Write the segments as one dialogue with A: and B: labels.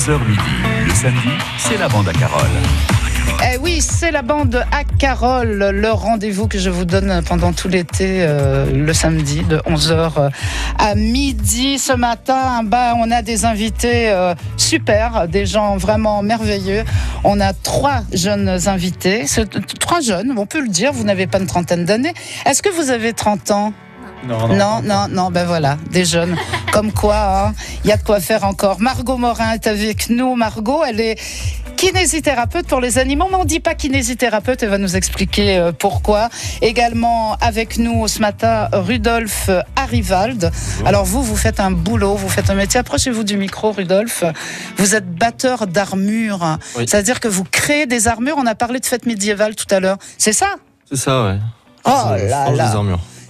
A: 11h midi. Le samedi, c'est la bande à Carole.
B: Eh oui, c'est la bande à Carole, le rendez-vous que je vous donne pendant tout l'été, euh, le samedi, de 11h à midi. Ce matin, bah, on a des invités euh, super, des gens vraiment merveilleux. On a trois jeunes invités, trois jeunes, on peut le dire, vous n'avez pas une trentaine d'années. Est-ce que vous avez 30 ans?
C: Non,
B: non, non, non, ben voilà, des jeunes. Comme quoi, hein, il y a de quoi faire encore. Margot Morin est avec nous. Margot, elle est kinésithérapeute pour les animaux, mais on ne dit pas kinésithérapeute, elle va nous expliquer euh, pourquoi. Également avec nous ce matin, Rudolf Arivald. Alors vous, vous faites un boulot, vous faites un métier. Approchez-vous du micro, Rudolf. Vous êtes batteur d'armures. C'est-à-dire que vous créez des armures. On a parlé de fête médiévale tout à l'heure. C'est ça?
C: C'est ça, ouais.
B: Oh là là.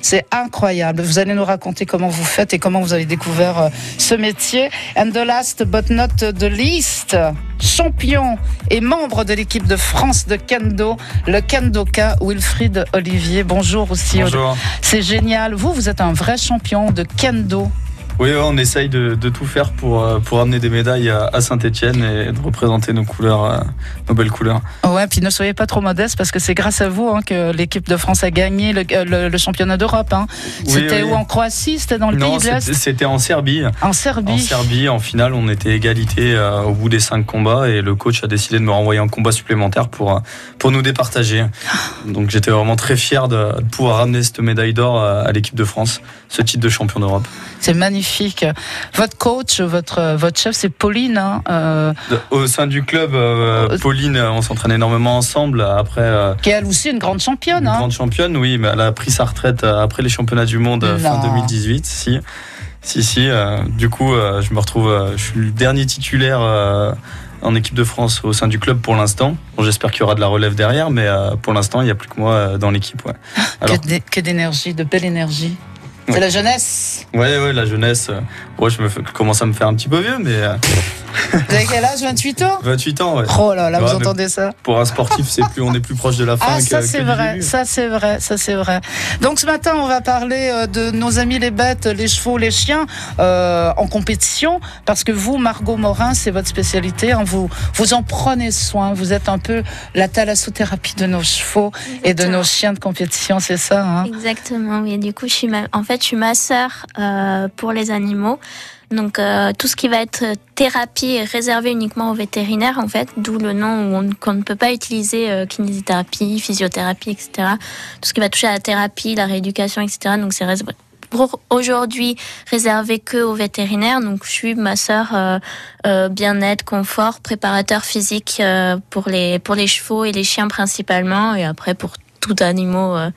B: C'est incroyable. Vous allez nous raconter comment vous faites et comment vous avez découvert euh, ce métier. And the last but not the least, champion et membre de l'équipe de France de kendo, le kendoka Wilfried Olivier. Bonjour aussi.
C: Bonjour.
B: C'est génial. Vous, vous êtes un vrai champion de kendo.
C: Oui, on essaye de, tout faire pour, euh, pour amener des médailles à, Saint-Etienne et de représenter nos couleurs, euh, nos belles couleurs.
B: Ouais, puis ne soyez pas trop modeste parce que c'est grâce à vous hein, que l'équipe de France a gagné le, euh, championnat d'Europe. Hein. C'était où en Croatie? C'était dans le pays de l'Est?
C: C'était en Serbie.
B: En Serbie. En
C: Serbie, en finale, on était égalité au bout des cinq combats et le coach a décidé de me renvoyer en combat supplémentaire pour, pour nous départager. Donc j'étais vraiment très fier de, de pouvoir ramener cette médaille d'or à l'équipe de France, ce titre de champion d'Europe.
B: C'est magnifique. Votre coach, votre, votre chef, c'est Pauline. Hein,
C: euh, Au sein du club, euh, euh, Pauline, on s'entraîne énormément ensemble. Après,
B: qui est elle aussi une grande championne.
C: Une hein. grande championne, oui, mais elle a pris sa retraite après les championnats du monde fin 2018. Si, si, si. du coup, je me retrouve, je suis le dernier titulaire en équipe de France au sein du club pour l'instant. Bon, J'espère qu'il y aura de la relève derrière, mais pour l'instant, il n'y a plus que moi dans l'équipe. Ouais.
B: que d'énergie, de belle énergie. C'est la jeunesse.
C: Ouais, ouais, la jeunesse. Ouais, je me commence à me faire un petit peu vieux, mais.
B: Vous avez quel âge 28 ans
C: 28 ans, ouais.
B: Oh là là, vous entendez ça
C: Pour un sportif, c'est plus, on est plus proche de la fin.
B: Ah, ça c'est vrai, ça c'est vrai, ça c'est vrai. Donc ce matin, on va parler euh, de nos amis les bêtes, les chevaux, les chiens euh, en compétition, parce que vous, Margot Morin, c'est votre spécialité. Hein, vous, vous en prenez soin. Vous êtes un peu la thalassothérapie de nos chevaux et de nos chiens de compétition, c'est ça hein
D: Exactement. Oui. Du coup, je suis en fait, je suis ma sœur euh, pour les animaux. Donc euh, tout ce qui va être thérapie est réservé uniquement aux vétérinaires en fait, d'où le nom où on, ne peut pas utiliser euh, kinésithérapie, physiothérapie, etc. Tout ce qui va toucher à la thérapie, la rééducation, etc. Donc c'est aujourd'hui réservé que aux vétérinaires. Donc je suis ma sœur euh, euh, bien-être, confort, préparateur physique pour les pour les chevaux et les chiens principalement, et après pour tout animal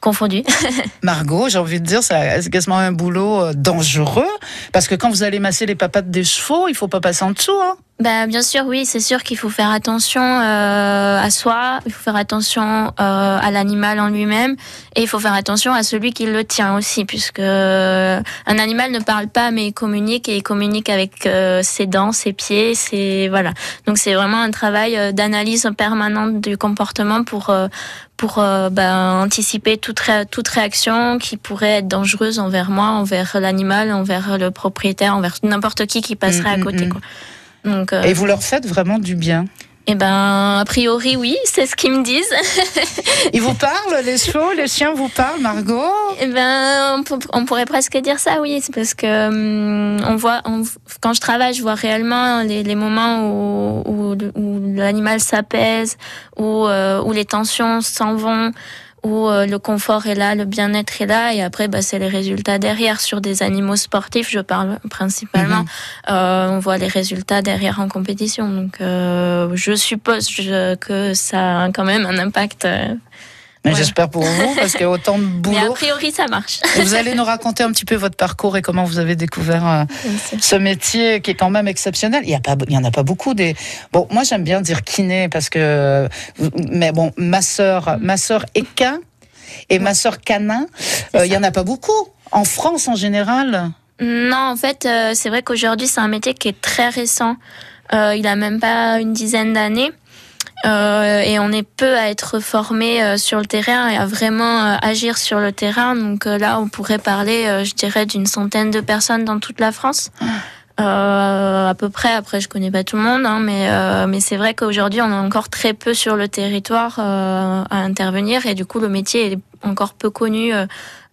D: confondu.
B: Margot, j'ai envie de dire, c'est quasiment un boulot euh, dangereux parce que quand vous allez masser les papates des chevaux, il faut pas passer en dessous. Hein
D: bah, bien sûr, oui, c'est sûr qu'il faut faire attention euh, à soi, il faut faire attention euh, à l'animal en lui-même, et il faut faire attention à celui qui le tient aussi, puisque un animal ne parle pas, mais il communique et il communique avec ses dents, ses pieds, ses voilà. Donc c'est vraiment un travail d'analyse permanente du comportement pour pour euh, ben, anticiper toute, toute réaction qui pourrait être dangereuse envers moi, envers l'animal, envers le propriétaire, envers n'importe qui qui passerait à mm, mm, côté.
B: Mm. Donc, euh, Et vous leur faites vraiment du bien
D: eh ben, a priori, oui, c'est ce qu'ils me disent.
B: Ils vous parlent, les chevaux, les chiens vous parlent, Margot
D: Eh ben, on, pourrait presque dire ça, oui. C'est parce que hum, on voit, quand je travaille, je vois réellement les, moments où, où, l'animal s'apaise, où, euh, où les tensions s'en vont où euh, le confort est là, le bien-être est là, et après, bah, c'est les résultats derrière. Sur des animaux sportifs, je parle principalement, mhm. euh, on voit les résultats derrière en compétition. Donc, euh, je suppose que ça a quand même un impact.
B: Mais j'espère pour vous, parce qu'il y a autant de boulot. Mais
D: a priori, ça marche.
B: vous allez nous raconter un petit peu votre parcours et comment vous avez découvert ce métier qui est quand même exceptionnel. Il y a pas, il y en a pas beaucoup des. Bon, moi j'aime bien dire kiné parce que, mais bon, ma sœur, ma sœur équin et ma sœur canin, euh, il y en a pas beaucoup en France en général.
D: Non, en fait, euh, c'est vrai qu'aujourd'hui c'est un métier qui est très récent. Euh, il a même pas une dizaine d'années. Euh, et on est peu à être formé euh, sur le terrain et à vraiment euh, agir sur le terrain. Donc là, on pourrait parler, je dirais, d'une centaine de personnes dans toute la France. Euh, à peu près. Après, je connais pas tout le monde, hein, mais euh, mais c'est vrai qu'aujourd'hui, on est encore très peu sur le territoire euh, à intervenir et du coup, le métier est encore peu connu.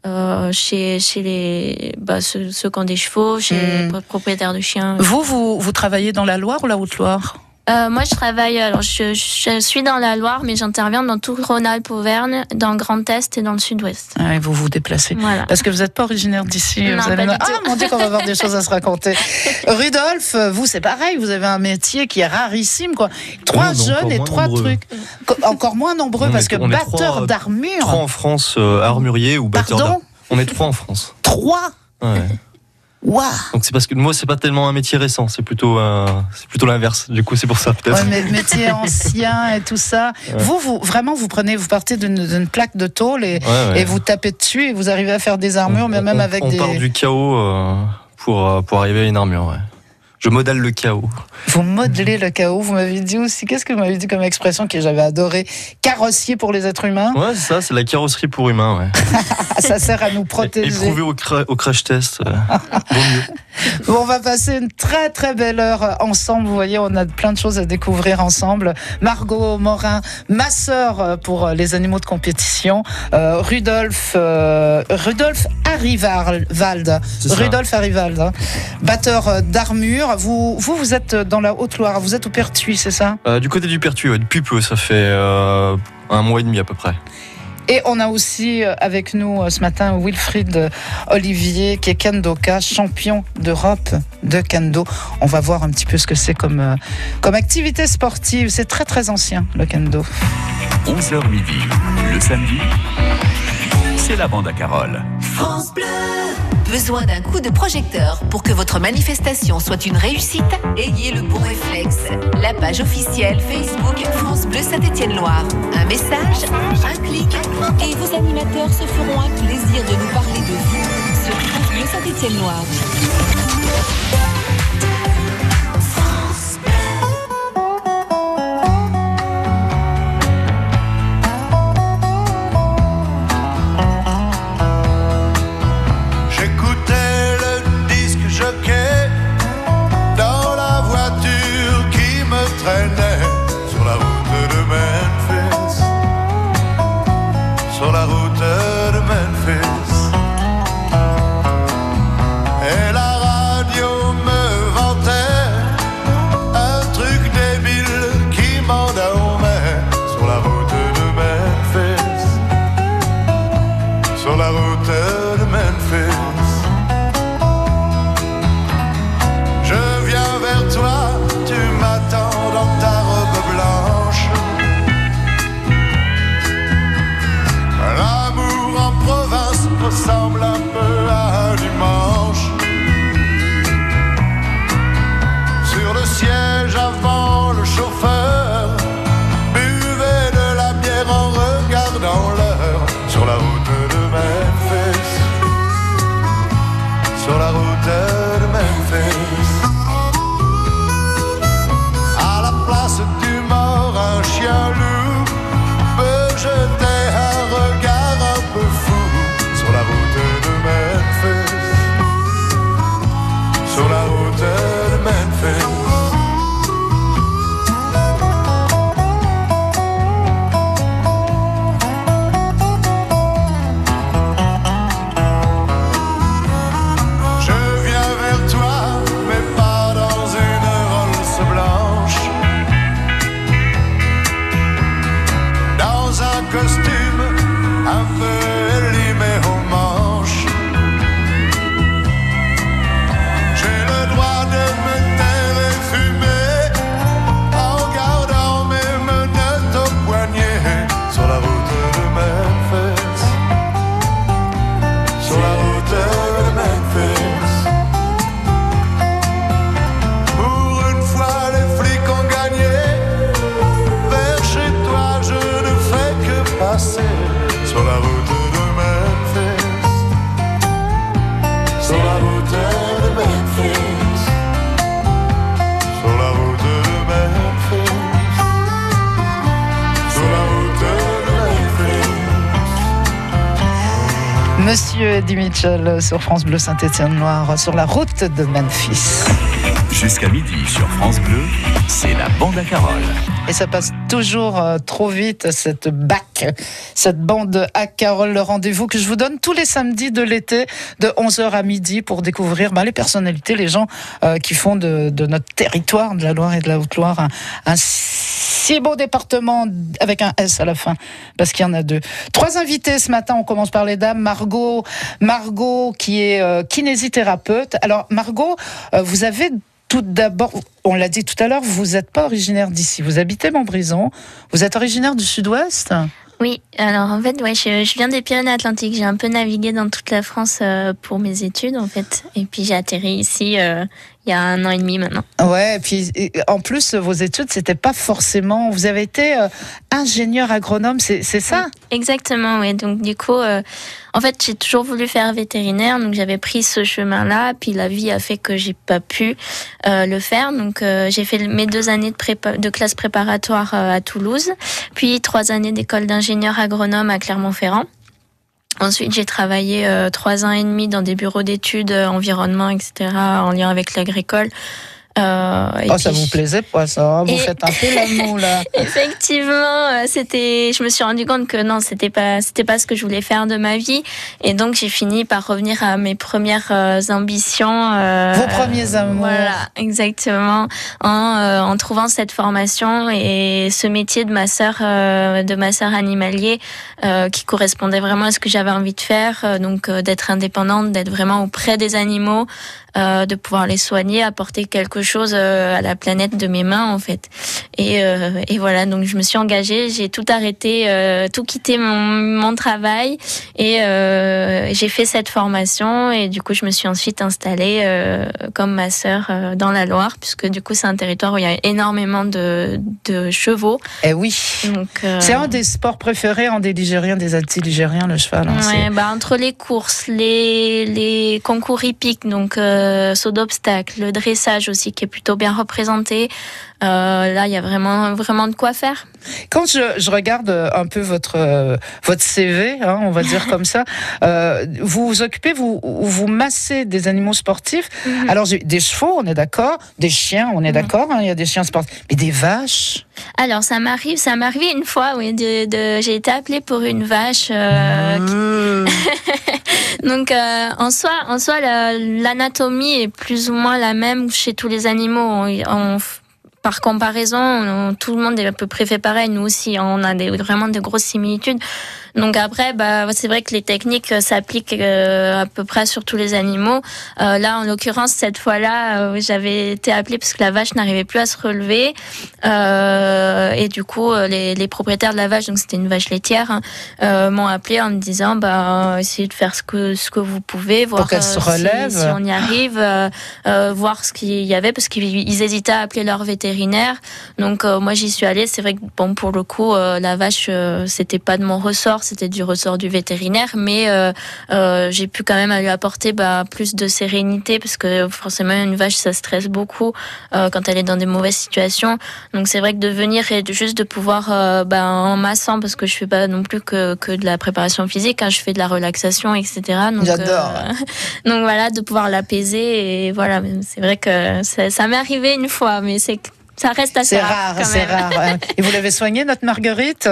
D: Euh, chez, chez les bah, ceux, ceux qui ont des chevaux, chez
B: Hmm.
D: les propriétaires de chiens.
B: Vous, vous, vous travaillez dans la Loire ou la Haute-Loire?
D: Euh, moi, je travaille. Alors, je, je suis dans la Loire, mais j'interviens dans tout Rhône-Alpes, Auvergne, dans le Grand Est et dans le Sud-Ouest.
B: Ah, et Vous vous déplacez.
D: Voilà.
B: Parce que vous n'êtes pas originaire d'ici.
D: Non,
B: vous allez
D: pas
B: me-
D: du
B: Ah
D: tout.
B: mon Dieu, qu'on va avoir des choses à se raconter. Rudolf, vous c'est pareil, vous avez un métier qui est rarissime quoi. Trois
E: Oui,
B: jeunes et trois
E: nombreux.
B: trucs. Co- Encore moins nombreux
E: Non,
B: parce que
E: mais on est
B: batteur
E: trois-
B: d'armure.
E: Trois en France, euh, armurier ou batteur
B: Pardon?
E: D'armes. On est trois en France.
B: Trois?
E: Ouais.
B: Waouh.
E: Donc c'est parce que moi c'est pas tellement un métier récent, c'est plutôt euh, c'est plutôt l'inverse. Du coup c'est pour ça peut-être.
B: Ouais, mais métier ancien et tout ça.
E: Ouais.
B: Vous, vous vraiment, vous prenez, vous partez d'une plaque de tôle et,
E: Ouais, ouais.
B: et vous tapez dessus et vous arrivez à faire des armures,
E: On-
B: mais même
E: on-
B: avec
E: on
B: des.
E: part du chaos euh, pour euh, pour arriver à une armure. Ouais. Je modèle le chaos.
B: Vous modelez le chaos. Vous m'avez dit aussi, qu'est-ce que vous m'avez dit comme expression que j'avais adoré? Carrossier pour les êtres humains?
E: Ouais c'est ça, c'est la carrosserie pour humains. Ouais.
B: Ça sert à nous protéger.
E: Éprouvé au, cra- au crash test. euh, vaut mieux.
B: Bon, on va passer une très très belle heure ensemble. Vous voyez, on a plein de choses à découvrir ensemble. Margot Morin, ma sœur pour les animaux de compétition. Euh, Rudolf, euh, Rudolf Arrivald. Rudolf Arrivald, hein. batteur euh, d'armure. Vous, vous, vous êtes dans la Haute-Loire. Vous êtes au Pertuis, c'est ça?
E: Euh, du côté du Pertuis, ouais, depuis peu, ça fait euh, un mois et demi à peu près.
B: Et on a aussi euh, avec nous euh, ce matin Wilfried euh, Olivier, qui est kendoka, champion d'Europe de kendo. On va voir un petit peu ce que c'est comme, comme activité sportive. C'est très très ancien, le kendo.
A: 11h midi. Le samedi, c'est la bande à Carole.
F: France Bleu Besoin d'un coup de projecteur pour que votre manifestation soit une réussite Ayez le bon réflexe. La page officielle Facebook France Bleu Saint-Étienne-Loire. Un message, un clic, et vos animateurs se feront un plaisir de nous parler de vous sur France Bleu Saint-Étienne-Loire.
G: Sur
B: France Bleu Saint-Étienne-Loire, sur la route de Memphis.
A: Jusqu'à midi sur France Bleu, c'est la bande à Carole.
B: Et ça passe toujours euh, trop vite, cette BAC, cette bande à Carole, le rendez-vous que je vous donne tous les samedis de l'été, de 11h à midi, pour découvrir bah, les personnalités, les gens euh, qui font de, de, notre territoire, de la Loire et de la Haute-Loire, un, si beau département avec un S à la fin, parce qu'il y en a deux. Trois invités ce matin, on commence par les dames. Margot, Margot qui est euh, kinésithérapeute. Alors Margot, euh, vous avez tout d'abord, on l'a dit tout à l'heure, vous n'êtes pas originaire d'ici. Vous habitez Montbrison. Vous êtes originaire du Sud-Ouest?
D: Oui, alors en fait, ouais, je, viens des Pyrénées-Atlantiques. J'ai un peu navigué dans toute la France euh, pour mes études, en fait. Et puis j'ai atterri ici euh, il y a un an et demi maintenant.
B: Ouais, et puis en plus, vos études, c'était pas forcément. Vous avez été euh, ingénieur agronome, c'est ça?
D: Exactement, oui. Donc du coup, euh, en fait, j'ai toujours voulu faire vétérinaire, donc j'avais pris ce chemin-là. Puis la vie a fait que j'ai pas pu euh, le faire. Donc j'ai fait mes deux années de, prépa de classe préparatoire à Toulouse, puis trois années d'école d'ingénieur agronome à Clermont-Ferrand. Ensuite, j'ai travaillé euh, trois ans et demi dans des bureaux d'études, euh, environnement, etc., en lien avec l'agricole. Euh, et
B: Oh, ça
D: puis
B: vous
D: je-
B: plaisait pas ça Vous
D: Et-
B: faites un peu l'amour là.
D: Effectivement, euh, c'était. Je me suis rendu compte que non, c'était pas, c'était pas ce que je voulais faire de ma vie, et donc j'ai fini par revenir à mes premières euh, ambitions. euh,
B: Vos premiers amours.
D: Voilà, exactement. En, euh, en trouvant cette formation et ce métier de ma sœur, euh, de ma sœur animalier, euh, qui correspondait vraiment à ce que j'avais envie de faire, euh, donc euh, d'être indépendante, d'être vraiment auprès des animaux, euh, de pouvoir les soigner, apporter quelque chose euh, à la planète de mes mains en fait. Et, euh, et voilà, donc je me suis engagée, j'ai tout arrêté, euh, tout quitté mon, mon travail et euh, j'ai fait cette formation et du coup je me suis ensuite installée euh, comme ma sœur euh, dans la Loire puisque du coup c'est un territoire où il y a énormément de, de chevaux.
B: Eh oui.
D: Euh,
B: C'est un des sports préférés en des Ligériens, des anti-ligériens, le cheval. hein,
D: Ouais, bah, entre les courses, les, les concours hippiques, donc euh, saut d'obstacle, le dressage aussi qui est plutôt bien représenté. Euh, là, il y a vraiment, vraiment de quoi faire.
B: Quand je, je regarde euh, un peu votre euh, votre CV, hein, on va dire comme ça, euh, vous vous occupez, vous vous massez des animaux sportifs.
D: Mhm.
B: Alors j'ai- des chevaux, on est d'accord, des chiens, on est
D: Mhm.
B: d'accord, hein, il y a des chiens sportifs, mais des vaches?
D: Alors, ça m'arrive, ça m'est arrivé une fois, oui, de, de- j'ai été appelée pour une vache. euh,
B: Mmh.
D: Donc euh, en soi, en soi, la- l'anatomie est plus ou moins la même chez tous les animaux. Par comparaison, on- tout le monde est à peu près fait pareil. Nous aussi, on a vraiment de grosses similitudes. Donc après, bah, c'est vrai que les techniques euh, s'appliquent euh, à peu près sur tous les animaux. Euh, là, en l'occurrence, cette fois-là, j'avais été appelée parce que la vache n'arrivait plus à se relever. Euh, et du coup, les, les propriétaires de la vache, donc c'était une vache laitière, hein, euh, m'ont appelé en me disant, bah, essayez de faire ce que ce que vous pouvez, voir
B: se
D: si-. Si, on y arrive, voir ce qu'il y avait, parce qu'ils ils hésitaient à appeler leur vétérinaire. Donc euh, moi, j'y suis allée. C'est vrai que bon, pour le coup, euh, la vache, euh, c'était pas de mon ressort, c'était du ressort du vétérinaire, mais euh, euh, j'ai pu quand même lui apporter bah, plus de sérénité, parce que forcément, une vache, ça stresse beaucoup euh, quand elle est dans des mauvaises situations. Donc c'est vrai que de venir et de, juste de pouvoir, bah, en massant, parce que je fais pas non plus que, que de la préparation physique, hein, je fais de la relaxation, etc. Donc,
B: J'adore.
D: donc voilà, de pouvoir l'apaiser. Et voilà, c'est vrai que ça, ça m'est arrivé une fois, mais c'est ça reste assez
B: C'est
D: rare.
B: rare,
D: quand
B: c'est rare. Et vous l'avez soignée, notre Marguerite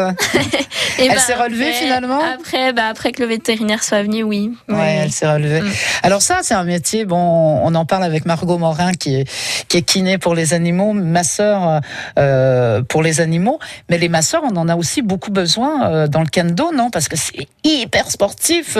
D: Et
B: Elle
D: bah,
B: s'est relevée,
D: après-
B: finalement
D: Après, bah, après que le vétérinaire soit venu, oui.
B: Ouais,
D: Oui.
B: elle s'est relevée.
D: Mm.
B: Alors ça, c'est un métier. Bon, on en parle avec Margot Morin, qui est qui est kiné pour les animaux, masseur euh, pour les animaux. Mais les masseurs, on en a aussi beaucoup besoin euh, dans le kendo, non? Parce que c'est hyper sportif.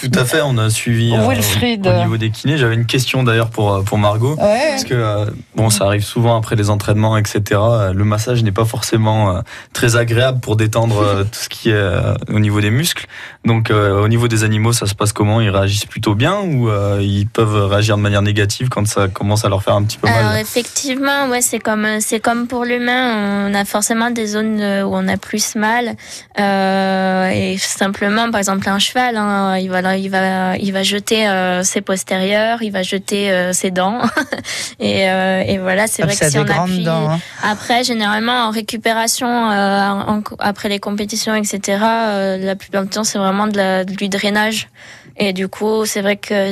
C: Tout à fait, on a suivi euh,
B: Wilfried.
C: au, au niveau des kinés. J'avais une question d'ailleurs pour, euh, pour Margot.
B: Ouais.
C: Parce que euh, bon, ça arrive souvent après les entraînements, etc. Le massage n'est pas forcément euh, très agréable pour détendre euh, tout ce qui est euh, au niveau des muscles. Donc, euh, au niveau des animaux, ça se passe comment? Ils réagissent plutôt bien ou euh, ils peuvent réagir de manière négative quand ça commence à leur faire un petit peu
D: Alors
C: mal
D: effectivement, ouais, c'est comme c'est comme pour l'humain, on a forcément des zones où on a plus mal. Euh, et simplement, par exemple, un cheval, hein, il va il va il va jeter euh, ses postérieurs, il va jeter euh, ses dents. et, euh, et voilà, c'est
B: Ah,
D: vrai que si on appuie.
B: Hein.
D: Après, généralement, en récupération, euh, en- après les compétitions, etc., euh, la plupart du temps, c'est vraiment de la- du drainage Et du coup, c'est vrai que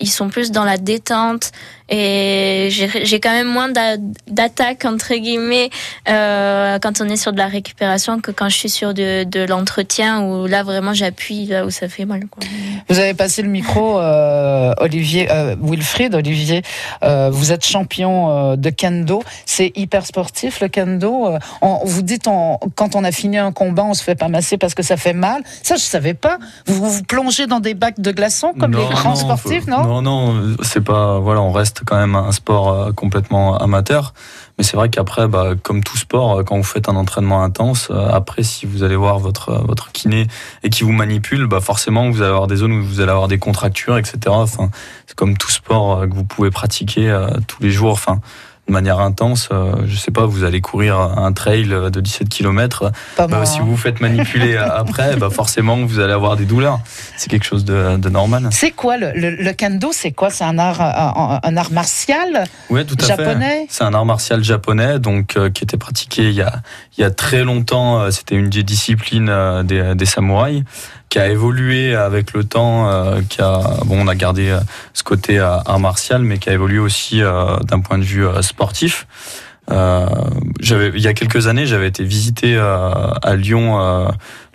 D: ils sont plus dans la détente et j'ai quand même moins d'a- d'attaques entre guillemets euh, quand on est sur de la récupération que quand je suis sur de, de l'entretien où là vraiment j'appuie là où ça fait mal. Quoi.
B: Vous avez passé le micro, euh, Olivier, euh, Wilfried, Olivier. euh, vous êtes champion euh, de kendo. C'est hyper sportif le kendo. On- vous dites on- quand on a fini un combat, on se fait pas masser parce que ça fait mal. Ça, je savais pas. Vous vous plongez dans des bacs de glaçons comme les grands sportifs,
C: faut-
B: non,
C: Non, non, c'est pas. Voilà, on reste quand même un sport euh, complètement amateur. Mais c'est vrai qu'après, bah, comme tout sport, euh, quand vous faites un entraînement intense, euh, après, si vous allez voir votre, votre kiné et qui vous manipule, bah, forcément, vous allez avoir des zones où vous allez avoir des contractures, etc. Enfin, c'est comme tout sport que vous pouvez pratiquer tous les jours. Enfin, de manière intense, euh, je sais pas, vous allez courir un trail de 17 km,
B: Pas
C: bah,
B: moi,
C: si
B: hein.
C: vous vous faites manipuler après, bah, forcément, vous allez avoir des douleurs. C'est quelque chose de, de normal.
B: C'est quoi le, le- le kendo C'est quoi? C'est un art, un, un art martial
C: tout à
B: japonais?
C: C'est un art martial japonais, donc euh, qui était pratiqué il y a, il y a très longtemps. euh, C'était une des disciplines euh, des, des samouraïs, qui a évolué avec le temps. euh, qui a, bon, on a gardé euh, ce côté euh, art martial, mais qui a évolué aussi euh, d'un point de vue sportif. Euh, j'avais, il y a quelques années, j'avais été visiter euh, à Lyon euh,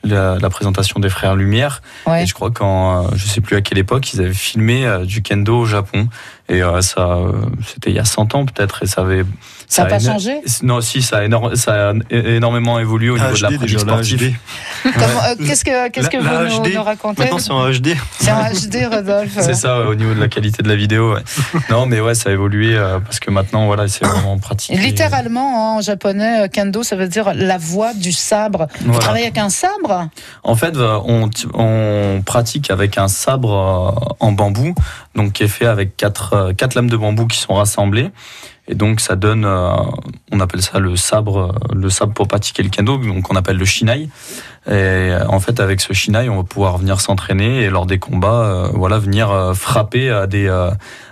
C: la, la présentation des frères Lumière.
B: Ouais.
C: Et je crois qu'en, euh, je sais plus à quelle époque, ils avaient filmé du kendo au Japon. Et euh, ça, euh, c'était il y a 100 ans peut-être, et ça avait.
B: Ça n'a
C: a
B: pas changé?
C: Non, si, ça a, énorme- ça a é- énormément évolué au niveau de la
E: HD
C: pratique
E: déjà, la
C: sportive.
E: HD.
B: Euh, Qu'est-ce que, qu'est-ce que
E: La- la
B: vous nous, nous racontez?
E: Maintenant c'est en HD.
B: C'est en HD, Rodolphe.
C: C'est ça, ouais, au niveau de la qualité de la vidéo. ouais. non, mais ouais, ça a évolué euh, parce que maintenant, voilà, c'est vraiment pratique.
B: Littéralement, hein, en japonais, euh, kendo, ça veut dire la voie du sabre. Vous
C: Voilà.
B: travaillez avec un sabre?
C: En fait, on, pratique avec un sabre en bambou, donc qui est fait avec quatre, quatre lames de bambou qui sont rassemblées. Et donc, ça donne, euh, on appelle ça le sabre, euh, le sabre pour pratiquer le kendo, donc on appelle le shinai. Et euh, en fait, avec ce shinai, on va pouvoir venir s'entraîner et lors des combats, euh, voilà, venir frapper à des,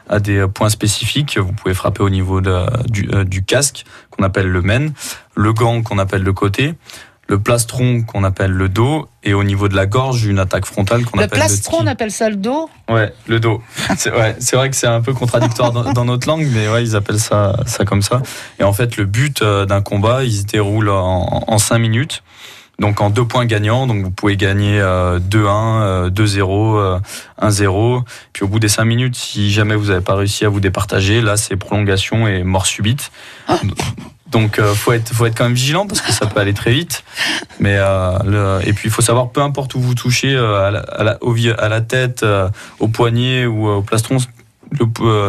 C: à des points spécifiques. Vous pouvez frapper au niveau du, du casque, qu'on appelle le men, le gant, qu'on appelle le côté, le plastron qu'on appelle le dos et au niveau de la gorge une attaque frontale qu'on
B: Le
C: appelle
B: plastron, on
C: le
B: appelle ça le dos.
C: Ouais, le dos. C'est ouais, vrai que c'est un peu contradictoire dans, dans notre langue, mais ouais, ils appellent ça ça comme ça. Et en fait, le but euh, d'un combat, il se déroule en, en 5 minutes. Donc en deux points gagnants, donc vous pouvez gagner euh, 2-1, euh, 2-0, euh, 1-0. Puis au bout des 5 minutes, si jamais vous n'avez pas réussi à vous départager, là c'est prolongation et mort subite. Donc euh, faut être faut être quand même vigilant parce que ça peut aller très vite. Mais euh, et puis il faut savoir peu importe où vous touchez euh, à, la, à, la, à la tête, euh, au poignet ou au plastron,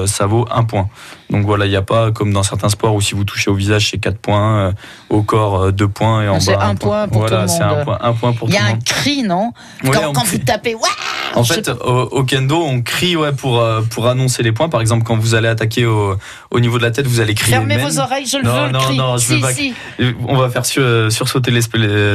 C: ça vaut un point. Donc voilà, il n'y a pas comme dans certains sports où si vous touchez au visage c'est 4 points, euh, au corps 2 points et en
B: C'est
C: bas
B: un point pour
C: voilà,
B: tout le
C: c'est
B: monde.
C: un point, un point pour
B: Il y
C: tout
B: a
C: le
B: un
C: monde.
B: cri, non
C: Ouais,
B: Quand, quand vous tapez, Ouah
C: En fait, au, au kendo, on crie ouais, pour, euh, pour annoncer les points. Par exemple, quand vous allez attaquer au, au niveau de la tête, vous allez crier.
B: Fermez vos oreilles, je le
C: Non,
B: veux, le cri.
C: non, je
B: si,
C: veux pas-
B: si.
C: On va faire sur, euh, sursauter les,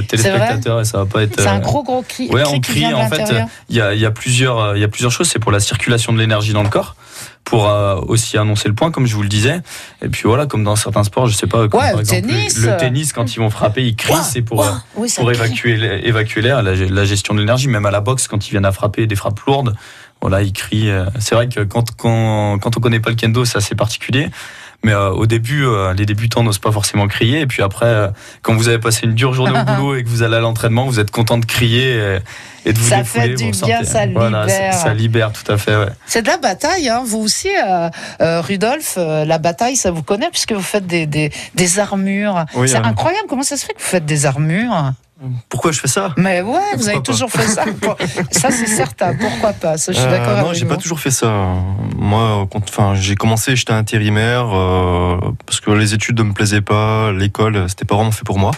C: téléspectateurs et ça va pas être.
B: C'est un
C: euh,
B: gros, gros cri.
C: Ouais,
B: cri
C: on crie. En fait, il y a, y, a plusieurs, euh, y a plusieurs choses. C'est pour la circulation de l'énergie dans le corps, pour euh, aussi annoncer le point, comme je vous le disais. Et puis voilà, comme dans certains sports, je sais pas. Comme
B: Ouais,
C: par exemple,
B: tennis.
C: Le tennis, quand ils vont frapper, ils crient. C'est pour. euh,
B: Oui,
C: pour évacuer, évacuer l'air, la, la gestion de l'énergie, même à la boxe, quand ils viennent à frapper des frappes lourdes, voilà, ils crient. euh, C'est vrai que quand, quand, quand on connaît pas le kendo, c'est assez particulier. Mais euh, au début, euh, les débutants n'osent pas forcément crier. Et puis après, euh, quand vous avez passé une dure journée au boulot et que vous allez à l'entraînement, vous êtes content de crier et, et de vous
B: Ça
C: défouler.
B: fait du
C: vous
B: bien, ça
C: Voilà,
B: libère.
C: ça, ça libère, tout à fait. Ouais.
B: C'est de la bataille, hein. vous aussi, Rudolf, la bataille, ça vous connaît, puisque vous faites des, des, des armures.
E: Oui,
B: c'est
E: euh,
B: incroyable, comment ça se fait que vous faites des armures
E: Pourquoi je fais ça
B: Mais ouais, vous avez
E: pas
B: toujours fait ça. Ça, c'est certain, pourquoi pas? Ça, je suis
E: Euh,
B: d'accord
E: Non,
B: avec
E: j'ai
B: vous.
E: pas toujours fait ça. Moi, quand, enfin, j'ai commencé, j'étais intérimaire euh, parce que les études ne me plaisaient pas, l'école, c'était pas vraiment fait pour moi.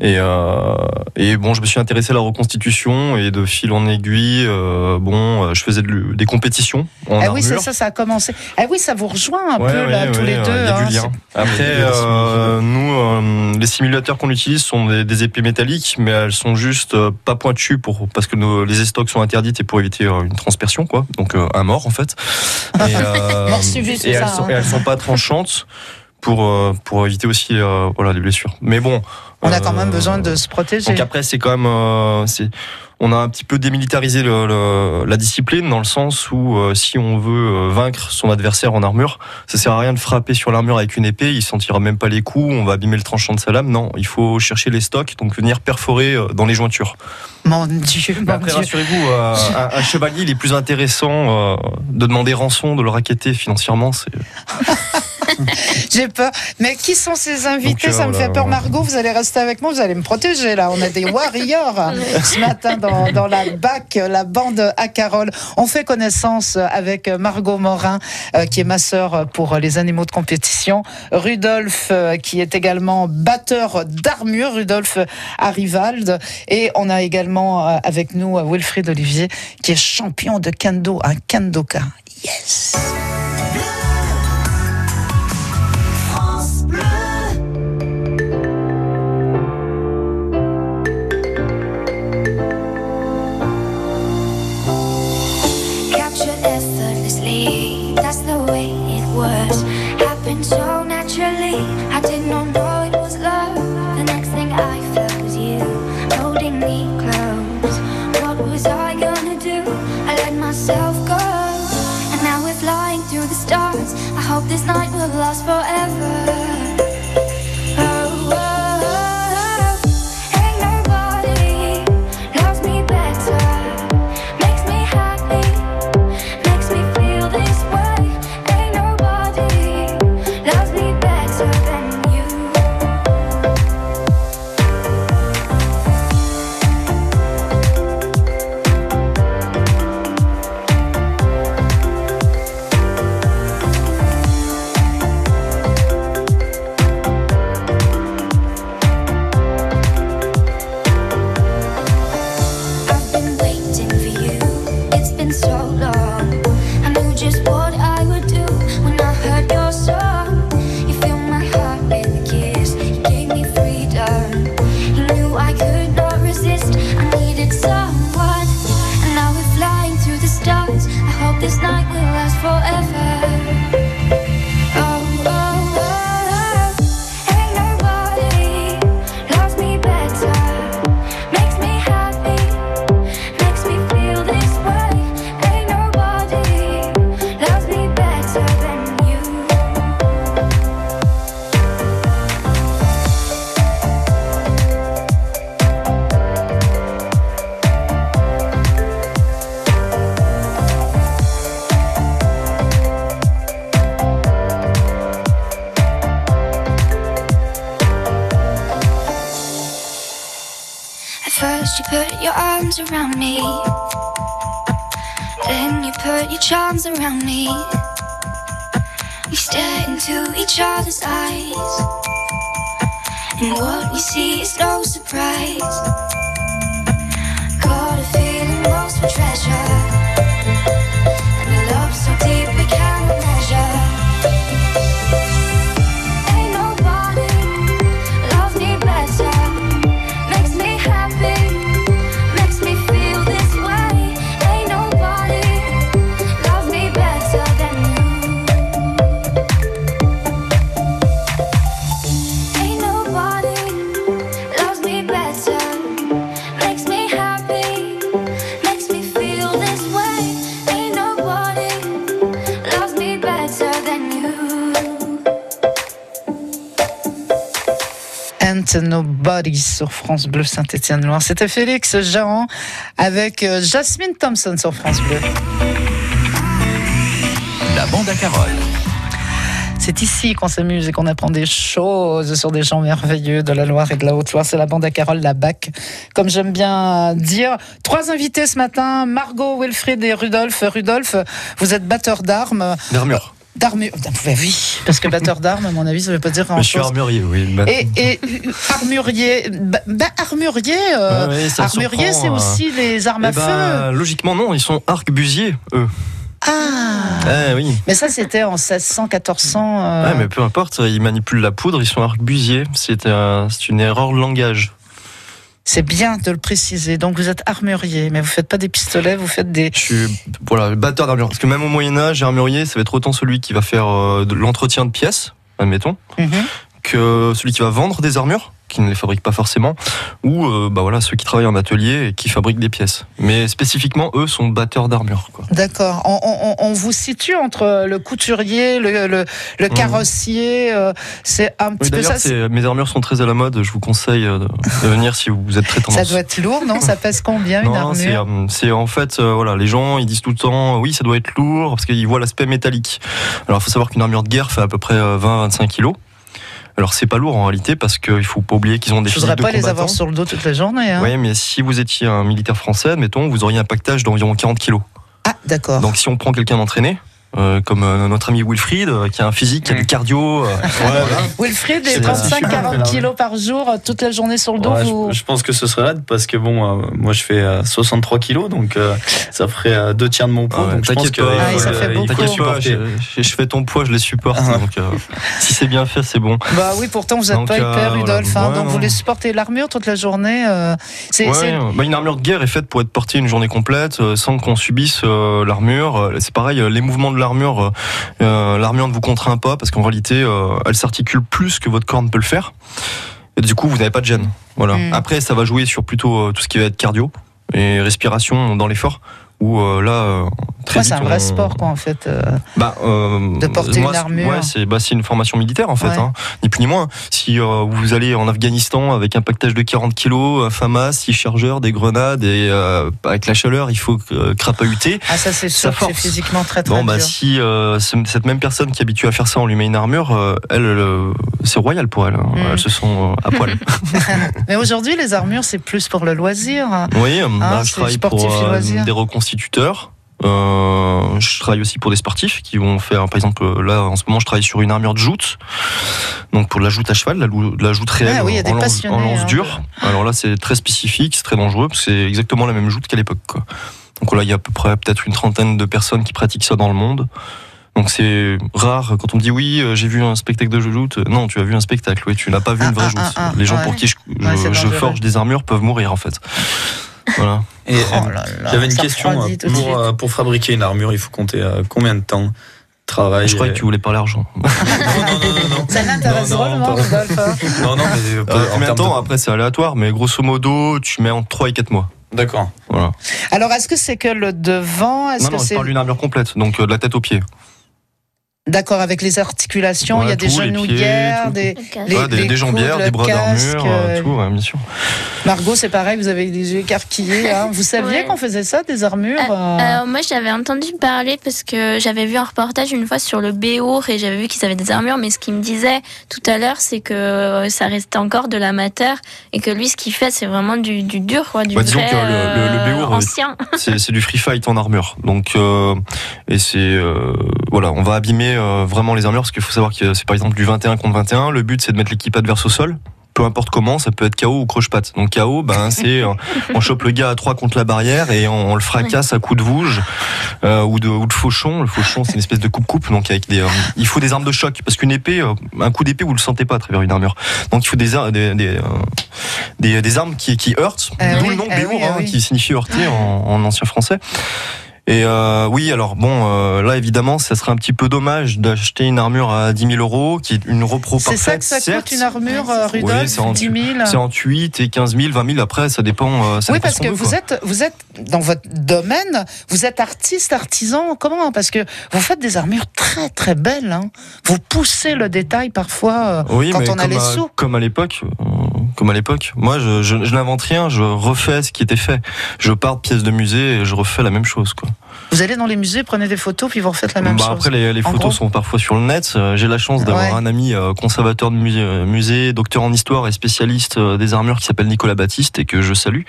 E: Et, euh, et bon, je me suis intéressé à la reconstitution et de fil en aiguille, euh, bon, euh, je faisais de- des compétitions en
B: Ah oui, c'est ça, ça a commencé. Ah oui, ça vous rejoint un
E: Ouais,
B: peu,
E: ouais,
B: là, tous les deux.
E: Y a
B: hein.
E: du lien. Après, euh, nous, euh, les simulateurs qu'on utilise sont des, des épées métalliques, mais elles sont juste euh, pas pointues pour parce que nos, les estocs sont interdites et pour éviter une transpertion, quoi. Donc euh, un mort en fait. Et, euh, et
B: c'est
E: elles,
B: ça,
E: sont,
B: hein.
E: et elles sont pas tranchantes pour, euh, pour éviter aussi euh, voilà, les blessures. Mais bon.
B: On a quand même
E: euh,
B: besoin de se protéger.
E: Donc après, c'est quand même. c'est- on a un petit peu démilitarisé le- le- la discipline dans le sens où euh, si on veut euh, vaincre son adversaire en armure, ça sert à rien de frapper sur l'armure avec une épée, il sentira même pas les coups, on va abîmer le tranchant de sa lame. Non, il faut chercher les stocks, donc venir perforer euh, dans les jointures.
B: Mon Dieu, mon
E: après, rassurez-vous, un, un chevalier, il est plus intéressant de demander rançon, de le raqueter financièrement. C'est
B: J'ai peur. Mais qui sont ces invités
E: Donc, euh,
B: Ça me
E: voilà,
B: fait peur.
E: voilà.
B: Margot, vous allez rester avec moi, vous allez me protéger là. On a des warriors ce matin dans, dans la BAC, la bande à Carole. On fait connaissance avec Margot Morin, euh, qui est ma sœur pour les animaux de compétition. Rudolf, euh, qui est également batteur d'armure. Rudolf Arivald. Et on a également euh, avec nous euh, Wilfried Olivier, qui est champion de kendo, un kendoka. Yes!
H: Night will last forever.
B: Sur France Bleu Saint-Étienne-Loire. C'était Félix Jahan avec euh, Jasmine Thompson sur France Bleu.
A: La bande à Carole.
B: C'est ici qu'on s'amuse et qu'on apprend des choses sur des gens merveilleux de la Loire et de la Haute-Loire. C'est la bande à Carole, la BAC. Comme j'aime bien dire, trois invités ce matin, Margot, Wilfried et Rudolf. Rudolf, vous êtes batteur d'armes.
E: l'armure.
B: D'armure. Oui, parce que batteur d'armes, à mon avis, ça ne veut pas dire
E: je suis armurier, oui.
B: Et, et euh, armurier, bah, bah, armurier, euh,
E: ouais,
B: armurier, c'est
E: surprend,
B: aussi les armes à
E: eh ben,
B: feu.
E: logiquement, non, ils sont arquebusiers, eux.
B: Ah,
E: Eh oui.
B: mais ça c'était en 1600, 1400. euh,
E: Ouais, mais peu importe, ils manipulent la poudre, ils sont arquebusiers. C'est un- c'est une erreur de langage.
B: C'est bien de le préciser. Donc vous êtes armurier, mais vous faites pas des pistolets, vous faites des.
E: Je suis voilà, batteur d'armure. Parce que même au Moyen-Âge, armurier, ça va être autant celui qui va faire euh, de l'entretien de pièces, admettons,
B: Mhm.
E: que celui qui va vendre des armures, qui ne les fabrique pas forcément, ou euh, bah voilà, ceux qui travaillent en atelier et qui fabriquent des pièces. Mais spécifiquement, eux sont batteurs d'armures. quoi.
B: D'accord. On, on- on vous situe entre le couturier, le, le, le carrossier. euh, c'est un
E: Oui,
B: petit peu ça.
E: mes armures sont très à la mode. Je vous conseille euh, de, de venir si vous êtes très
B: Ça
E: tendance.
B: doit être lourd, non? Ça pèse combien une
E: Non,
B: armure?
E: c'est en fait euh, voilà les gens ils disent tout le temps oui ça doit être lourd parce qu'ils voient l'aspect métallique. Alors il faut savoir qu'une armure de guerre fait à peu près 20-25 kilos. Alors c'est pas lourd en réalité parce qu'il faut pas oublier qu'ils ont des
B: Je voudrais pas les avoir sur le dos toute la journée. Hein.
E: Oui, mais si vous étiez un militaire français, admettons, vous auriez un pactage d'environ 40 kilos.
B: Ah, d'accord.
E: Donc si on prend quelqu'un d'entraîné, euh, comme euh, notre ami Wilfried, euh, qui a un physique, qui a du cardio, euh, voilà.
B: Wilfried, des
C: C'est pas si
B: 35-40
C: cher.
B: kilos par jour, toute la journée sur le dos,
C: Ouais,
B: vous...
C: je, je pense que ce serait raide parce que bon, euh, moi je fais euh, 63 kilos, donc euh, ça ferait euh, deux tiers de mon poids.
E: Ah ouais,
C: donc je pense
E: T'inquiète
C: que
E: pas,
B: Ah, ça fait beaucoup.
E: pas, je, je- je fais ton poids, je les supporte.
C: Ah.
E: donc, euh, si c'est bien fait, c'est bon.
B: Bah oui, pourtant vous n'êtes pas
E: euh,
B: hyper
E: voilà.
B: Rudolf, hein,
E: Ouais,
B: donc
E: non.
B: vous les supportez l'armure toute la journée. euh, c'est,
E: Ouais,
B: c'est-
E: bah, une armure de guerre est faite pour être portée une journée complète sans qu'on subisse l'armure. C'est pareil, les mouvements de l'armure, euh, euh, l'armure ne vous contraint pas parce qu'en réalité, euh, elle s'articule plus que votre corps ne peut le faire. Et du coup, vous n'avez pas de gêne. Voilà.
B: Mm.
E: Après, ça va jouer sur plutôt tout ce qui va être cardio et respiration dans l'effort. Où euh, là, euh, très
B: Ouais, c'est un vrai
E: on-
B: sport, quoi, en fait. euh.
E: Bah, euh,
B: De porter
E: moi,
B: une armure.
E: Ouais, c'est bah, une formation militaire en fait,
B: Ouais.
E: hein, ni plus ni moins. Si vous allez en Afghanistan avec un pactage de 40 kilos, un FAMAS, 6 chargeurs, des grenades et avec la chaleur, il faut crapahuter.
B: Ah, ça, c'est sûr, c'est physiquement très, très
E: Bon, bah
B: dur.
E: si ce- cette même personne qui est habituée à faire ça, on lui met une armure, elle, c'est royal pour elle. hein.
B: Mm.
E: Elles se sont à poil.
B: Mais aujourd'hui, les armures, c'est plus pour le loisir.
E: oui, euh, bah, je travaille
B: sportif
E: pour
B: et
E: euh, reconstituteurs. Euh, je travaille aussi pour des sportifs qui vont faire, par exemple, euh, là en ce moment, je travaille sur une armure de joute, donc pour de la joute à cheval, de la, joute réelle
B: Ah oui, des
E: en, lance, en lance
B: hein,
E: dure. Alors là, c'est très spécifique, c'est très dangereux, parce que c'est exactement la même joute qu'à l'époque. Donc là, il y a à peu près peut-être une trentaine de personnes qui pratiquent ça dans le monde. Donc c'est rare quand on me dit oui, euh, j'ai vu un spectacle de joute. Non, tu as vu un spectacle, oui, tu n'as pas vu
B: Ah,
E: une vraie
B: ah,
E: joute.
B: ah,
E: Les gens
B: ouais.
E: pour qui je, je-
B: Ouais, c'est
E: je
B: dangereux.
E: forge des armures peuvent mourir en fait. Voilà.
C: Et, euh,
B: Oh là là,
C: J'avais une question euh, pour, euh, pour fabriquer une armure, il faut compter euh, combien de temps de travail
E: je croyais que tu voulais parler argent.
C: Non, non, non, non, non.
B: Ça l'intéresse drôlement,
C: pas-
B: Rudolf. hein.
C: Non, non, mais euh,
E: Euh,
C: en
E: combien de
C: termes
E: temps
C: de-
E: Après, c'est aléatoire, mais grosso modo, tu mets entre 3 et 4 mois.
C: D'accord.
E: Voilà.
B: Alors, est-ce que c'est que le devant? Est-ce
E: Non,
B: que
E: non, je parle d'une armure complète, donc euh, de la tête aux pieds.
B: D'accord avec les articulations Il y a des genouillères,
E: pieds, tout.
B: des, les,
E: Ouais, des,
B: les
E: des jambières,
B: coudes,
E: des bras d'armure, euh,
B: euh,
E: tout, ouais, bien sûr.
B: Margot, c'est pareil, vous avez les yeux écarquillés. hein. Vous saviez
D: Ouais.
B: qu'on faisait ça, des armures
D: Euh,
B: euh,
D: Alors moi j'avais entendu parler parce que j'avais vu un reportage une fois sur le Béour et j'avais vu qu'ils avaient des armures mais ce qu'il me disait tout à l'heure c'est que ça restait encore de l'amateur et que lui ce qu'il fait c'est vraiment du, du dur quoi du
E: Bah, disons
D: vrai
E: que le- le- le Béour,
D: ancien
E: C'est c'est du free fight en armure. Donc, euh, et c'est euh, voilà, on va abîmer euh, vraiment les armures parce qu'il faut savoir que c'est par exemple du 21 contre 21. Le but c'est de mettre l'équipe adverse au sol. Peu importe comment, ça peut être KO ou croche-patte. Donc KO, ben c'est euh, on chope le gars à 3 contre la barrière et on, on le fracasse à coups de vouge euh, ou de ou de fauchon. Le fauchon c'est une espèce de coupe-coupe. Donc avec des, euh, il faut des armes de choc parce qu'une épée, euh, un coup d'épée vous le sentez pas à travers une armure. Donc il faut des des, des, euh, des, des armes qui, qui heurtent.
B: Eh
E: D'où
B: oui,
E: le nom Béour,
B: oui, eh
E: hein,
B: oui.
E: qui signifie heurter en, en ancien français. Et euh, oui, alors bon, euh, là évidemment, ça serait un petit peu dommage d'acheter une armure à 10 000 euros, qui est une repro
B: C'est ça
E: parfaite.
B: que ça
E: certes.
B: coûte une armure, euh,
E: Oui,
B: Rudolf
E: c'est en
B: 10 000
E: C'est entre 8 et 15 000, 20 000, après ça dépend. euh, ça
B: Oui,
E: dépend
B: parce
E: ce
B: que
E: veut,
B: vous
E: quoi.
B: êtes, vous êtes dans votre domaine, vous êtes artiste, artisan, comment? Parce que vous faites des armures très très belles. hein. Vous poussez le détail parfois euh,
E: Oui,
B: quand
E: mais
B: on a
E: comme,
B: les
E: à,
B: sous.
E: comme à l'époque, comme à l'époque. Moi, je, je, je n'invente rien, je refais ce qui était fait. Je pars de pièces de musée et je refais la même chose, quoi.
B: Vous allez dans les musées, prenez des photos, puis vous refaites la même
E: Bah,
B: chose.
E: Après, les, photos
B: gros.
E: sont parfois sur le net. Euh, J'ai la chance d'avoir
B: Ouais.
E: un ami euh, conservateur de musée, euh, musée, docteur en histoire et spécialiste des armures qui s'appelle Nicolas Baptiste et que je salue,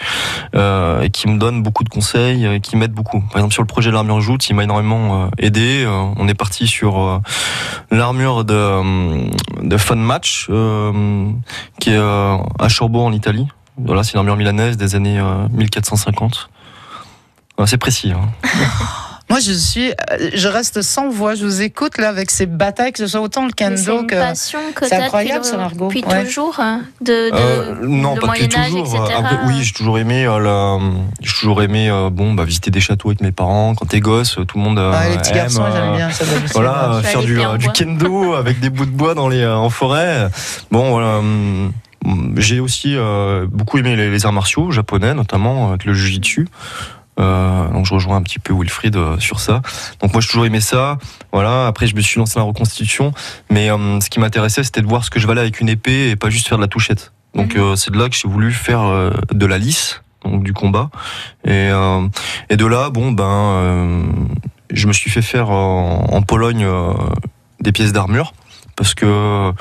E: euh, et qui me donne beaucoup de conseils, euh, qui m'aide beaucoup. Par exemple, sur le projet de l'armure joute, il m'a énormément aidé. On est parti sur l'armure de, de Fun Match, euh, qui est à Cherbourg en Italie. Voilà, c'est une armure milanaise des années euh, 1450. C'est précis. Hein.
B: Moi, je suis, euh, je reste sans voix. Je vous écoute là avec ces batailles, que ce soit autant le kendo
D: une
B: que.
D: passion que
B: c'est incroyable, ça, Margot.
D: depuis
B: Ouais.
D: toujours, hein, de, de,
E: Euh, non,
D: le
E: pas depuis toujours.
D: etc.
E: Après, oui, j'ai toujours aimé, euh, la- j'ai toujours aimé euh, bon, bah, visiter des châteaux avec mes parents. Quand t'es gosse, tout le monde euh,
B: Ouais, les petits
E: aime,
B: garçons, ils
E: euh,
B: aiment bien ça.
E: Voilà, faire du, euh, kendo avec des bouts de bois dans les, euh, en forêt. Bon, voilà. hum, J'ai aussi euh, beaucoup aimé les, les arts martiaux japonais, notamment avec le jiu-jitsu. Euh, donc je rejoins un petit peu Wilfried euh, sur ça. Donc moi j'ai toujours aimé ça. Voilà. Après je me suis lancé dans la reconstitution, mais euh, ce qui m'intéressait c'était de voir ce que je valais avec une épée et pas juste faire de la touchette. Donc
D: Mhm.
E: c'est de là que j'ai voulu faire de la lisse, donc du combat. Et, et de là, bon ben, je me suis fait faire en, en Pologne des pièces d'armure parce que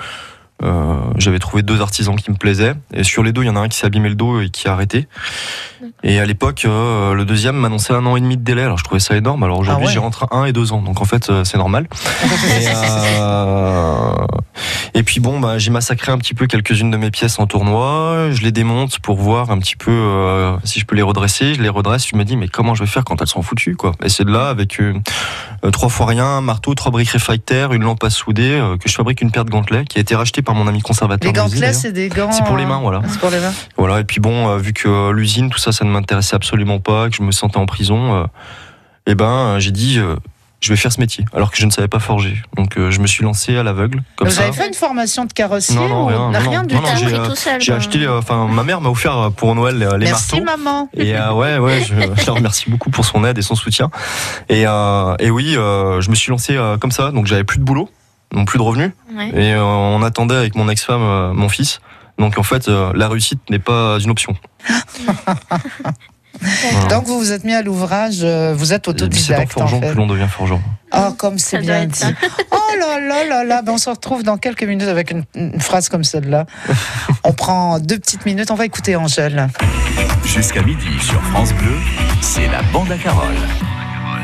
E: euh, j'avais trouvé deux artisans qui me plaisaient. Et sur les deux, il y en a un qui s'est abîmé le dos et qui a arrêté. Et à l'époque, euh, le deuxième m'annonçait un an et demi de délai. Alors je trouvais ça énorme. Alors aujourd'hui,
B: Ah ouais.
E: j'ai entre un et deux ans. Donc en fait, euh, c'est normal. Et, euh, et puis bon, bah, j'ai massacré un petit peu quelques-unes de mes pièces en tournoi. Je les démonte pour voir un petit peu euh, si je peux les redresser. Je les redresse. Je me dis mais comment je vais faire quand elles sont foutues quoi Et c'est de là avec trois fois rien, un marteau, trois briques réfractaires, une lampe à souder euh, que je fabrique une paire de gantelets qui a été rachetée par mon ami conservateur.
B: Les
E: de
B: gantelets,
E: d'ailleurs.
B: c'est des gants.
E: C'est pour les
B: euh,
E: mains, voilà.
B: C'est pour les mains.
E: Voilà, et puis bon, euh, vu que euh, l'usine, tout ça, ça ne m'intéressait absolument pas, que je me sentais en prison, euh, eh ben, euh, j'ai dit, euh, je vais faire ce métier, alors que je ne savais pas forger. Donc, euh, je me suis lancé à l'aveugle, comme
B: Vous
E: ça.
B: avez fait une formation de carrossier
E: Non, non,
B: ou
E: rien, non,
B: rien
E: non,
B: du
E: non,
B: tout
E: j'ai, euh, acheté, euh, enfin, ma mère m'a offert euh, pour Noël les, les
B: Merci
E: marteaux.
B: maman.
E: Et euh, ouais, ouais, je, je la remercie beaucoup pour son aide et son soutien. Et, euh, et oui, euh, je me suis lancé euh, comme ça, donc j'avais plus de boulot, plus de revenus.
D: Ouais.
E: Et euh, on attendait avec mon ex-femme euh, mon fils. Donc en fait, euh, la réussite n'est pas une option. Voilà.
B: Donc vous vous êtes mis à l'ouvrage, euh, vous êtes
E: C'est en
B: autodidacte en fait.
E: que l'on devient forgeron.
B: Oh, comme c'est bien dit. Oh là là là là, ben, on se retrouve dans quelques minutes avec une, une phrase comme celle-là. On prend deux petites minutes, on va écouter Angèle.
A: Jusqu'à midi sur France Bleu, c'est la bande à Carole.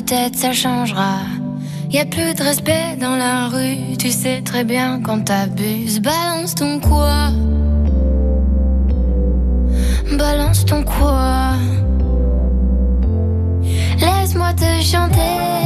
I: peut-être ça changera. Y a plus de respect dans la rue, tu sais très bien quand t'abuses. Balance ton quoi? Balance ton quoi? Laisse-moi te chanter.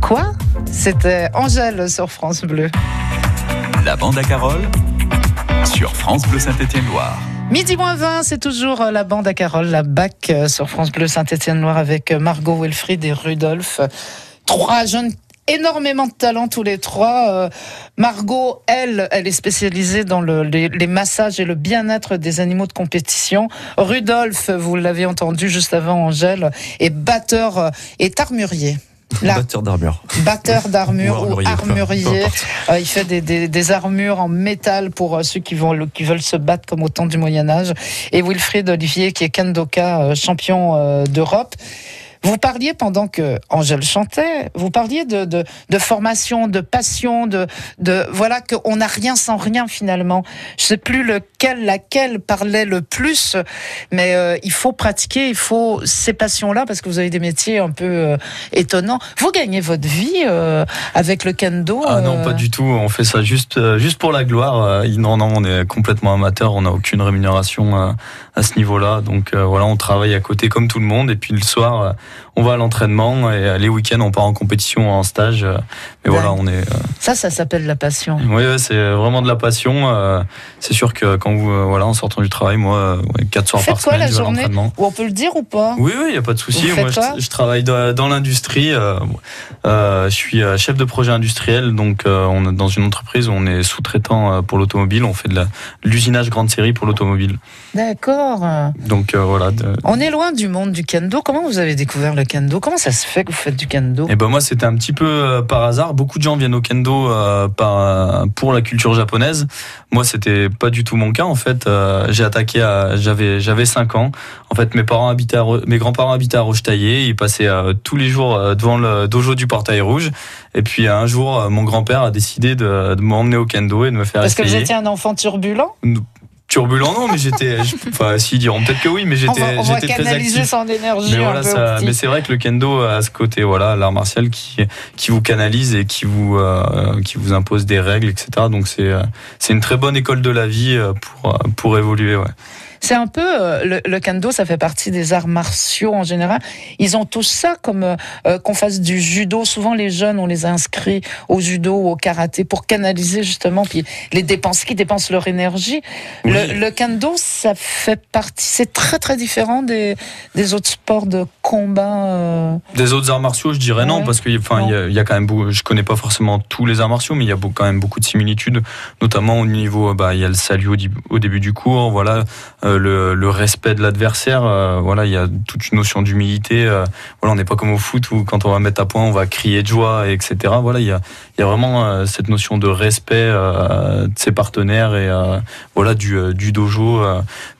I: Quoi?
B: C'était Angèle sur France Bleu.
A: La bande à Carole sur France Bleu Saint-Étienne-Loire.
B: Midi moins 20, c'est toujours euh, la bande à Carole, la BAC euh, sur France Bleu Saint-Étienne-Loire avec euh, Margot Wilfried et Rudolph. Trois jeunes énormément de talent tous les trois. Euh, Margot, elle, elle est spécialisée dans le, les, les massages et le bien-être des animaux de compétition. Rudolph, vous l'avez entendu juste avant, Angèle, est batteur euh, est armurier. Là.
E: Batteur d'armure.
B: Batteur d'armure
E: Ou
B: ou
E: armurier.
B: Euh, il fait des, des- des armures en métal pour euh, ceux qui, vont, qui veulent se battre comme au temps du Moyen Âge. Et Wilfried Olivier, qui est kendoka euh, champion euh, d'Europe. Vous parliez pendant que Angèle chantait, vous parliez de, de, de formation, de passion, de, de voilà qu'on n'a rien sans rien finalement. Je sais plus lequel, laquelle parlait le plus, mais euh, il faut pratiquer, il faut ces passions-là parce que vous avez des métiers un peu euh, étonnants. Vous gagnez votre vie euh, avec le kendo
C: Ah non,
B: euh,
C: pas du tout. On fait ça juste, euh, juste pour la gloire. Euh, Non, non, on est complètement amateur. On n'a aucune rémunération euh, à ce niveau-là. Donc euh, voilà, on travaille à côté comme tout le monde. Et puis le soir, euh, on va à l'entraînement. Et euh, les week-ends, on part en compétition, en stage. Euh, Mais voilà, on est. euh,
B: Ça, ça s'appelle la passion.
C: Oui, ouais, c'est vraiment de la passion. C'est sûr que quand vous, voilà, en sortant du travail, moi, quatre soirs par
B: faites quoi
C: semaine,
B: la
C: je vais à
B: journée
C: l'entraînement.
B: Ou on peut le dire ou pas?
C: Oui, oui, il n'y a pas de souci. Moi, je, je travaille dans, l'industrie. je suis chef de projet industriel. Donc, on est dans une entreprise où on est sous-traitant pour l'automobile. On fait de l'usinage grande série pour l'automobile.
B: D'accord.
C: Donc, voilà. de-
B: On est loin du monde du kendo. Comment vous avez découvert le kendo Comment ça se fait que vous faites du kendo?
C: Et ben moi, c'était un petit peu euh, par hasard. Beaucoup de gens viennent au kendo euh, par, euh, pour la culture japonaise. Moi, c'était pas du tout mon cas. En fait, Euh, j'ai attaqué à j'avais j'avais 5 ans. En fait, mes parents habitaient, à mes grands-parents habitaient à Rochetaillé. Ils passaient tous les jours devant le dojo du Portail Rouge. Et puis un jour, mon grand-père a décidé de, de m'emmener au kendo et de me faire
B: Parce que vous
C: essayer.
B: étiez un enfant turbulent?
C: Turbulent, non, mais j'étais. Enfin, s'ils diront peut-être que oui, mais j'étais j'étais très actif.
B: son énergie
C: Mais voilà, ça- mais c'est vrai que le kendo a ce côté, voilà, l'art martial qui, qui vous canalise et qui vous, euh, qui vous impose des règles, etc. Donc c'est, euh, c'est une très bonne école de la vie euh, pour, euh, pour évoluer. Ouais.
B: C'est un peu euh, le, le kendo, ça fait partie des arts martiaux en général. Ils ont tous ça comme euh, euh, qu'on fasse du judo. Souvent les jeunes, on les inscrit au judo ou au karaté pour canaliser justement puis les dépenses qui dépensent leur énergie.
C: Oui.
B: Le, le kendo, ça fait partie. C'est très très différent des, des autres sports de combat. euh.
C: Des autres arts martiaux, je dirais non, parce qu'il enfin, il y, a- il y a quand même beaucoup, je connais pas forcément tous les arts martiaux, mais il y a quand même beaucoup de similitudes, notamment au niveau, bah, il y a le salut au, début du cours, voilà, euh, le, le respect de l'adversaire, euh, voilà, il y a toute une notion d'humilité, euh, voilà, on n'est pas comme au foot où quand on va mettre à point, on va crier de joie, etc. Voilà, il y a, il y a vraiment euh, cette notion de respect de ses partenaires et voilà du, du dojo.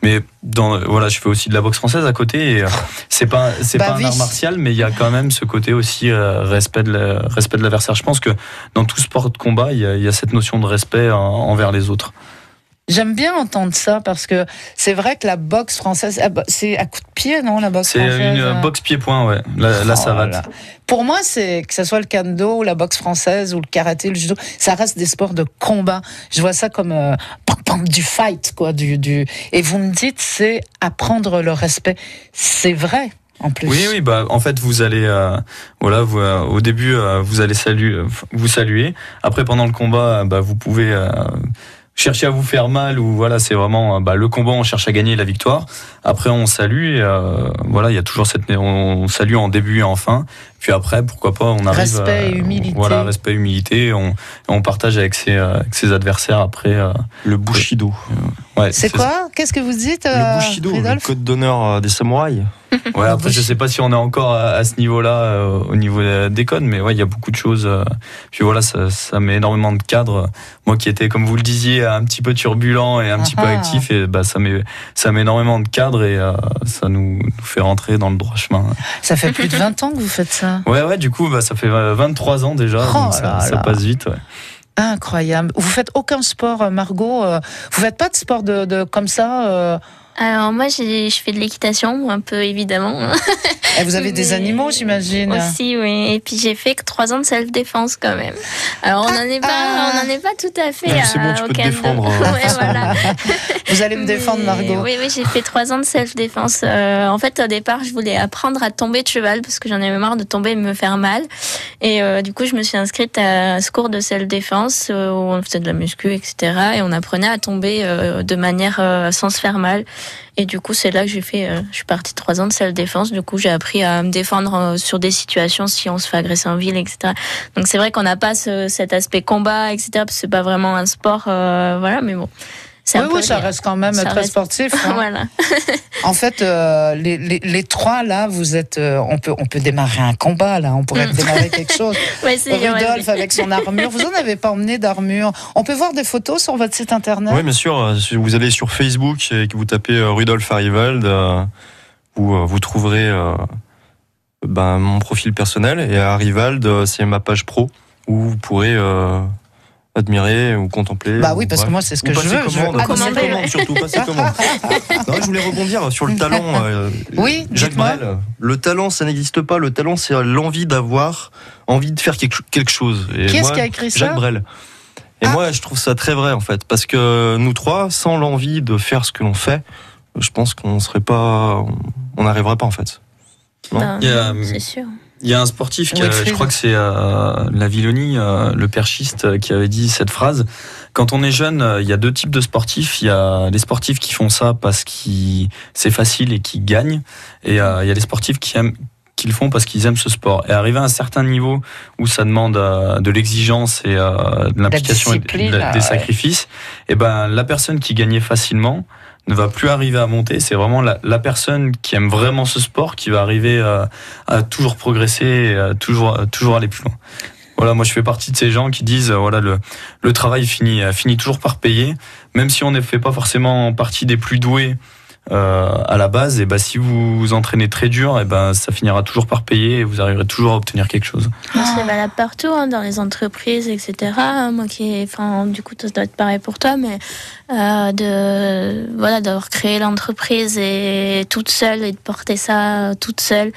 C: mais dans, voilà, je fais aussi de la boxe française à côté. Et, c'est pas, c'est
B: Bah
C: pas
B: oui.
C: un art martial, mais il y a quand même ce côté aussi respect de la- respect de l'adversaire. Je pense que dans tout sport de combat, il y a, il y a cette notion de respect en- envers les autres.
B: J'aime bien entendre ça parce que c'est vrai que la boxe française, ah bah, c'est à coup de pied, non, la boxe
C: C'est
B: française
C: une euh,
B: hein?
C: boxe pied-point, ouais. La, la
B: Oh
C: savate.
B: là. Pour moi, c'est que ce soit le kendo, ou la boxe française ou le karaté, le judo, ça reste des sports de combat. Je vois ça comme euh, pam, pam, du fight, quoi. Du, du... Et vous me dites, c'est apprendre le respect. C'est vrai, en plus.
C: Oui, oui, bah en fait vous allez, euh, voilà, vous, euh, au début euh, vous allez saluer, vous saluer. Après pendant le combat, euh, bah, vous pouvez euh, chercher à vous faire mal ou voilà, c'est vraiment euh, bah, le combat, on cherche à gagner la victoire. Après on salue, et, euh, voilà, il y a toujours cette, on salue en début et en fin. Puis après, pourquoi pas, on arrive.
B: Respect et
C: euh,
B: humilité.
C: Voilà, respect, humilité. On, on partage avec ses, euh, avec ses adversaires après. euh,
E: Le Bushido.
C: ouais,
B: C'est quoi? Qu'est-ce que vous dites,
E: Le Bushido, le code d'honneur des samouraïs.
C: Ouais, après, je sais pas si on est encore à, à ce niveau-là, euh, au niveau des codes, mais ouais, il y a beaucoup de choses. euh, puis voilà, ça, ça met énormément de cadres. Moi qui étais, comme vous le disiez, un petit peu turbulent et un petit peu
B: Ah ah.
C: actif, et bah, ça met, ça met énormément de cadres et euh, ça nous, nous fait rentrer dans le droit chemin.
B: Ça fait plus de 20 ans que vous faites ça.
C: Ouais, ouais, du coup, bah, ça fait euh, 23 ans déjà,
B: Oh
C: donc ça,
B: là
C: ça
B: là.
C: passe vite. Ouais.
B: Incroyable. Vous faites aucun sport, euh, Margot. euh, Vous faites pas de sport de, de comme ça, euh,
D: Alors moi, j'ai- je fais de l'équitation, un peu évidemment.
B: Et vous avez des animaux, j'imagine.
D: Aussi, oui. Et puis j'ai fait que trois ans de self-défense quand même. Alors on n'en est pas,
B: ah.
D: on n'en est pas tout à fait.
E: C'est bon, tu
D: au
E: peux te défendre,
D: Ouais, voilà.
B: Vous allez me défendre,
D: Mais-
B: Margot.
D: Oui, oui, j'ai fait trois ans de self-défense. Euh, en fait, au départ, je voulais apprendre à tomber de cheval parce que j'en avais marre de tomber et de me faire mal. Et euh, du coup, je me suis inscrite à ce cours de self-défense euh, où on faisait de la muscu, etc. Et on apprenait à tomber euh, de manière euh, sans se faire mal. Et du coup, c'est là que j'ai fait. euh, je suis partie trois ans de self-défense. Du coup, j'ai appris à me défendre euh, sur des situations si on se fait agresser en ville, etc. Donc c'est vrai qu'on n'a pas ce- cet aspect combat, etc. Parce que c'est pas vraiment un sport, euh, voilà. Mais bon.
B: Oui, oui, ça reste quand même
D: Ça
B: très
D: reste-
B: sportif. hein.
D: voilà.
B: En fait, euh, les, les- les trois là, vous êtes, euh, on peut, on peut démarrer un combat là. On pourrait
D: Mm.
B: démarrer quelque chose.
D: Ouais, c'est- ouais,
B: Rudolf avec son armure. Vous en avez pas emmené d'armure. On peut voir des photos sur votre site internet?
E: Oui, bien sûr. euh, Si vous allez sur Facebook et que vous tapez euh, Rudolf Arivald, euh, vous, euh, vous trouverez euh, ben, mon profil personnel. Et Arivald, euh, c'est ma page pro où vous pourrez euh, admirer ou contempler.
B: Bah
E: ou-
B: oui, parce que moi, c'est ce que
E: Ou
B: je veux. Je veux
E: commande, surtout, passer commande. Non, je voulais rebondir sur le talent. euh,
B: Oui,
E: Jacques. Brel. Le talent, ça n'existe pas. Le talent, c'est l'envie d'avoir, envie de faire quelque, chose. Et
B: Qui est-ce
E: moi,
B: qui a écrit ça
E: Jacques Brel. Et
B: Ah.
E: moi, je trouve ça très vrai, en fait. Parce que nous trois, sans l'envie de faire ce que l'on fait, je pense qu'on serait pas. On n'arriverait pas, en fait. Non.
D: Ben, c'est sûr.
C: Il y a un sportif, qui a- je crois que c'est euh, la Villonie, euh, le perchiste, euh, qui avait dit cette phrase. Quand on est jeune, euh, il y a deux types de sportifs. Il y a les sportifs qui font ça parce que c'est facile et qui gagnent. Et euh, il y a les sportifs qui aiment qui le font parce qu'ils aiment ce sport. Et arriver à un certain niveau où ça demande euh, de l'exigence et euh, de l'implication et de-
B: discipline,
C: de-
B: ouais.
C: des sacrifices, et ben la personne qui gagnait facilement ne va plus arriver à monter. C'est vraiment la, personne qui aime vraiment ce sport qui va arriver à toujours progresser, à toujours, toujours aller plus loin. Voilà, moi je fais partie de ces gens qui disent euh, voilà le, le travail finit, euh, finit toujours par payer, même si on ne fait pas forcément partie des plus doués à la base. Et ben si vous vous entraînez très dur, et ben ça finira toujours par payer et vous arriverez toujours à obtenir quelque chose.
D: C'est valable partout, hein, dans les entreprises, etc. Moi qui, enfin, du coup, ça doit être pareil pour toi, mais euh, de, voilà, d'avoir créé l'entreprise et toute seule et de porter ça toute seule.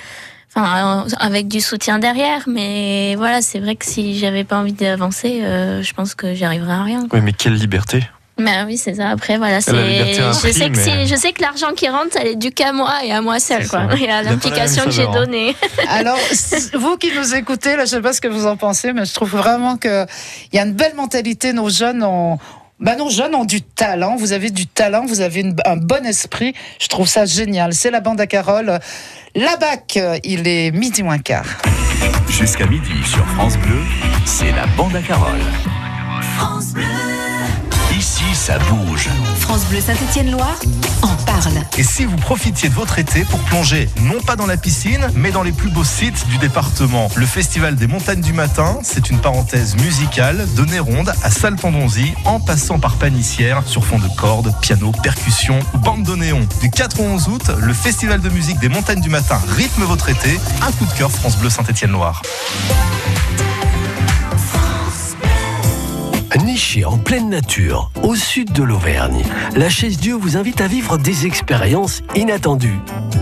D: Enfin, euh, avec du soutien derrière, mais voilà, c'est vrai que si j'avais pas envie d'avancer, euh, je pense que j'y arriverais à rien. quoi.
E: Oui, mais quelle liberté.
D: Mais oui, c'est ça. Après, voilà, c'est. Je sais que
E: mais-
D: je sais que l'argent qui rentre, elle est due qu'à moi et à moi seule, quoi,
E: ça.
D: et à l'implication que j'ai donnée.
B: Alors, vous qui nous écoutez, là, je sais pas ce que vous en pensez, mais je trouve vraiment que il y a une belle mentalité. Nos jeunes ont, bah, nos jeunes ont du talent. Vous avez du talent, vous avez une- un bon esprit. Je trouve ça génial. C'est la bande à Carole. La BAC, il est midi moins quart.
A: Jusqu'à midi sur France Bleu, c'est la bande à Carole.
F: France Bleu.
A: Ici, ça bouge.
F: France Bleu Saint-Étienne-Loire en parle.
J: Et si vous profitiez de votre été pour plonger, non pas dans la piscine, mais dans les plus beaux sites du département Le Festival des Montagnes du Matin, c'est une parenthèse musicale de Néronde à Saltandonzy, en passant par Panissière, sur fond de cordes, piano, percussions ou bande de néon. Du 4 au 11 août, le Festival de musique des Montagnes du Matin rythme votre été. Un coup de cœur France Bleu Saint-Étienne-Loire.
K: Niché en pleine nature, au sud de l'Auvergne, la Chaise Dieu vous invite à vivre des expériences inattendues.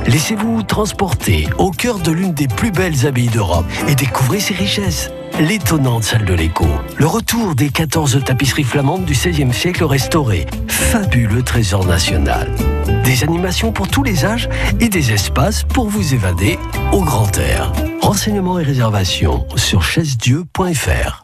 K: Laissez-vous transporter au cœur de l'une des plus belles abbayes d'Europe et découvrez ses richesses. L'étonnante salle de l'écho, le retour des 14 tapisseries flamandes du XVIe siècle restaurées, fabuleux trésor national. Des animations pour tous les âges et des espaces pour vous évader au grand air. Renseignements et réservations sur chaisedieu.fr.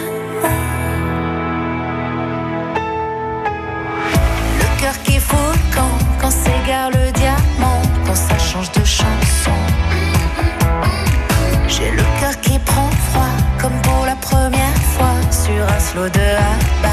I: Quand s'égare le diamant, quand ça change de chanson. J'ai le cœur qui prend froid comme pour la première fois sur un
L: remplir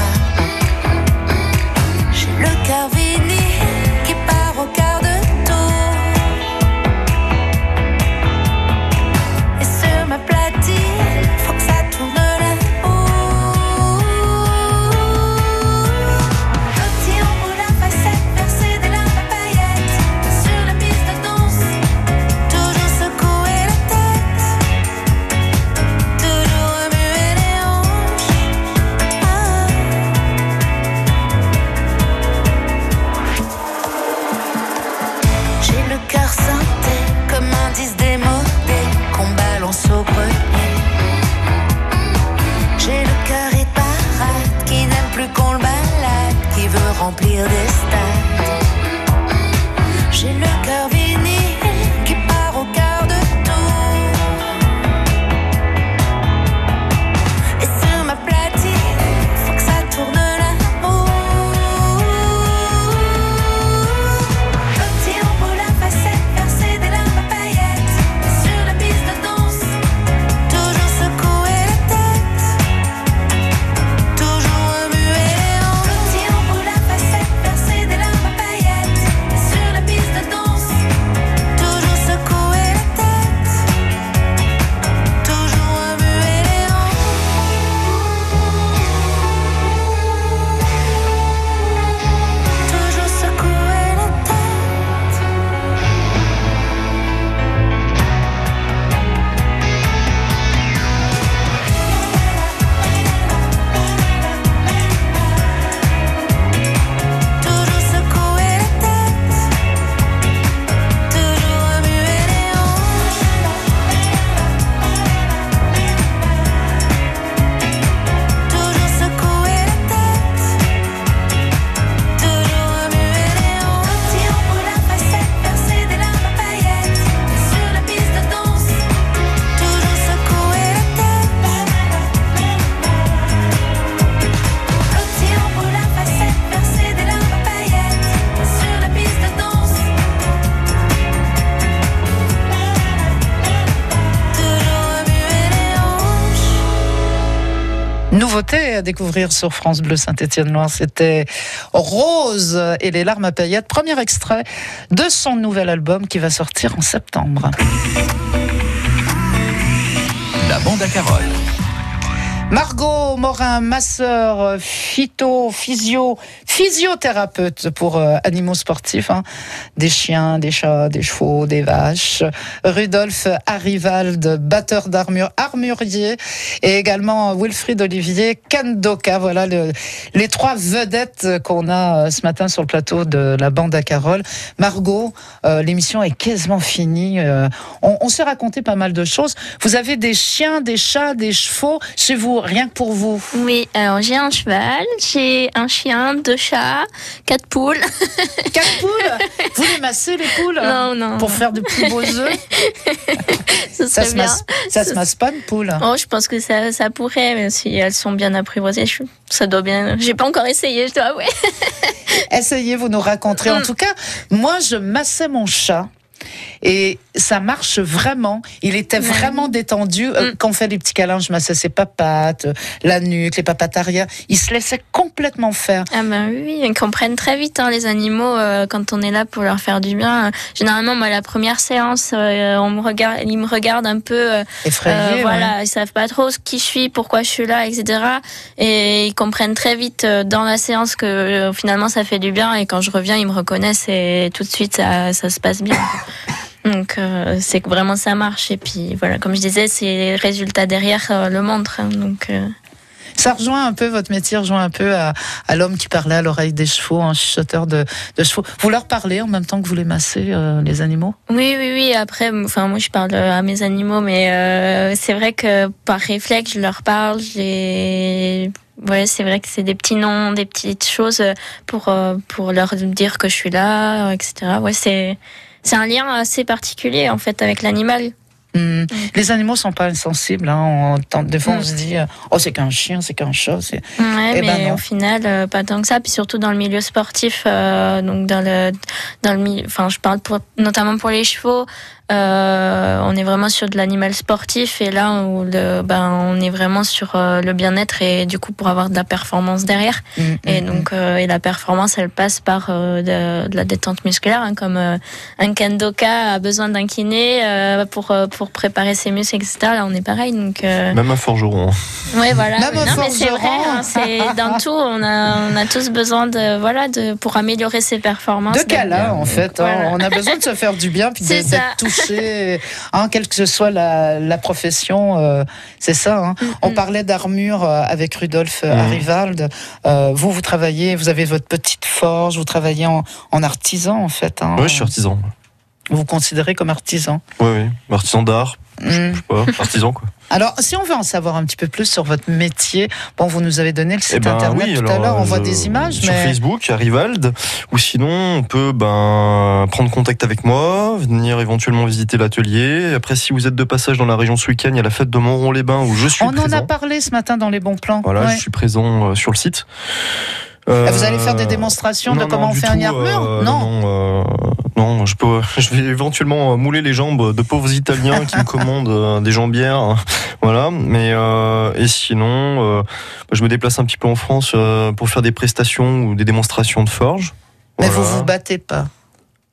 L: à
B: découvrir sur France Bleu Saint-Étienne-Loire, c'était Rose et les larmes à paillettes, premier extrait de son nouvel album qui va sortir en septembre.
A: La bande à Carole.
B: Margot Morin, masseur, phyto, physio, physiothérapeute pour euh, animaux sportifs, hein. des chiens, des chats, des chevaux, des vaches. Rudolf Arivald, batteur d'armure, armurier, et également Wilfried Olivier Kandoka. Voilà le- les trois vedettes qu'on a euh, ce matin sur le plateau de la bande à Carole. Margot, euh, l'émission est quasiment finie. euh, on on s'est raconté pas mal de choses. Vous avez des chiens, des chats, des chevaux chez vous, rien que pour vous.
D: Oui, alors j'ai un cheval, j'ai un chien, deux chats, quatre poules.
B: Quatre poules Vous les massez les poules
D: Non, non.
B: Pour faire de plus beaux œufs Ça se masse, ça se masse pas une poule
D: Oh, je pense que ça, ça pourrait, mais si elles sont bien apprivoisées, je- ça doit bien. J'ai pas encore essayé, je dois avouer.
B: Essayez, vous nous raconterez. En
D: Mm.
B: tout cas, moi, je massais mon chat. Et ça marche vraiment. Il était vraiment détendu. Euh,
D: Mm.
B: Quand on fait des petits câlins, je massais ses papates, euh, la nuque, les papates arrière. Il se laissait complètement faire.
D: Ah ben oui, ils comprennent très vite hein, les animaux euh, quand on est là pour leur faire du bien. Généralement, moi, la première séance, euh, on me regarde, ils me regardent un peu. euh,
B: Effrayé.
D: Euh,
B: ouais.
D: voilà, ils savent pas trop qui je suis, pourquoi je suis là, etc. Et ils comprennent très vite dans la séance que finalement ça fait du bien et quand je reviens ils me reconnaissent et tout de suite ça, ça se passe bien. Donc euh, c'est que vraiment ça marche et puis voilà comme je disais c'est les résultats derrière euh, le montrent hein. donc euh,
B: Ça rejoint un peu, votre métier rejoint un peu à, à l'homme qui parlait à l'oreille des chevaux, un chuchoteur de, de chevaux. Vous leur parlez en même temps que vous les massez, les animaux?
D: Oui oui oui après enfin moi je parle à mes animaux mais c'est vrai que par réflexe je leur parle j'ai Ouais, c'est vrai que c'est des petits noms, des petites choses pour pour leur dire que je suis là, etc. Ouais, c'est c'est un lien assez particulier en fait avec l'animal.
B: Hmm. Les animaux sont pas insensibles. Hein. On, des fois, on se dit, euh, oh, c'est qu'un chien, c'est qu'un chat. c'est-
D: Ouais,
B: Eh ben
D: mais
B: non.
D: au final, euh, pas tant que ça. Puis surtout dans le milieu sportif, euh, donc dans le dans le enfin, je parle pour, notamment pour les chevaux. Euh, on est vraiment sur de l'animal sportif et là où le, ben, on est vraiment sur euh, le bien-être et du coup pour avoir de la performance derrière.
B: Mm,
D: Et
B: mm,
D: donc euh, et la performance, elle passe par euh, de, de la détente musculaire, hein, comme euh, un kendoka a besoin d'un kiné euh, pour euh, pour préparer ses muscles, etc. Là, on est pareil. Donc euh,
E: Même un forgeron. hein.
D: Ouais, voilà.
B: Même un
D: Non, mais c'est vrai.
B: forgeron.
D: hein, c'est dans tout. On a, on a tous besoin de, voilà, de, pour améliorer ses performances.
B: De câlins, en fait. hein.
D: Voilà.
B: On a besoin de se faire du bien, puis
D: C'est
B: d'être
D: ça.
B: Hein, quelle que soit la, la profession. euh, c'est ça. hein.
D: Mm,
B: On parlait d'armure euh, avec Rudolf euh,
E: Mhm.
B: Arivald. Euh, vous, vous travaillez, vous avez votre petite forge, vous travaillez en, en artisan, en fait. hein.
E: Ouais, je suis artisan.
B: Vous vous considérez comme artisan
E: Oui, oui. Artisan d'art,
B: Hmm.
E: je sais pas, artisan quoi.
B: Alors, si on veut en savoir un petit peu plus sur votre métier, bon, vous nous avez donné le site
E: Eh ben
B: internet
E: oui,
B: tout à l'heure, on
E: euh,
B: voit
E: je-
B: des images,
E: sur
B: mais
E: Facebook, à Rivald, ou sinon on peut ben prendre contact avec moi, venir éventuellement visiter l'atelier. Après, si vous êtes de passage dans la région ce week-end, il y a la fête de Montron-les-Bains où je suis
B: on en
E: présent.
B: a parlé ce matin dans les bons plans.
E: Voilà,
B: Ouais.
E: je suis présent euh, sur le site.
B: Ah, Vous allez faire des
E: Euh,
B: démonstrations
E: non,
B: de comment
E: non,
B: on fait
E: tout,
B: une armure
E: euh,
B: Non.
E: non, euh, non, je peux, je vais éventuellement euh, mouler les jambes de pauvres Italiens qui me commandent euh, des jambières, hein. voilà. Mais euh, et sinon, euh, je me déplace un petit peu en France euh, pour faire des prestations ou des démonstrations de forge.
B: Mais
E: Voilà.
B: vous vous battez pas.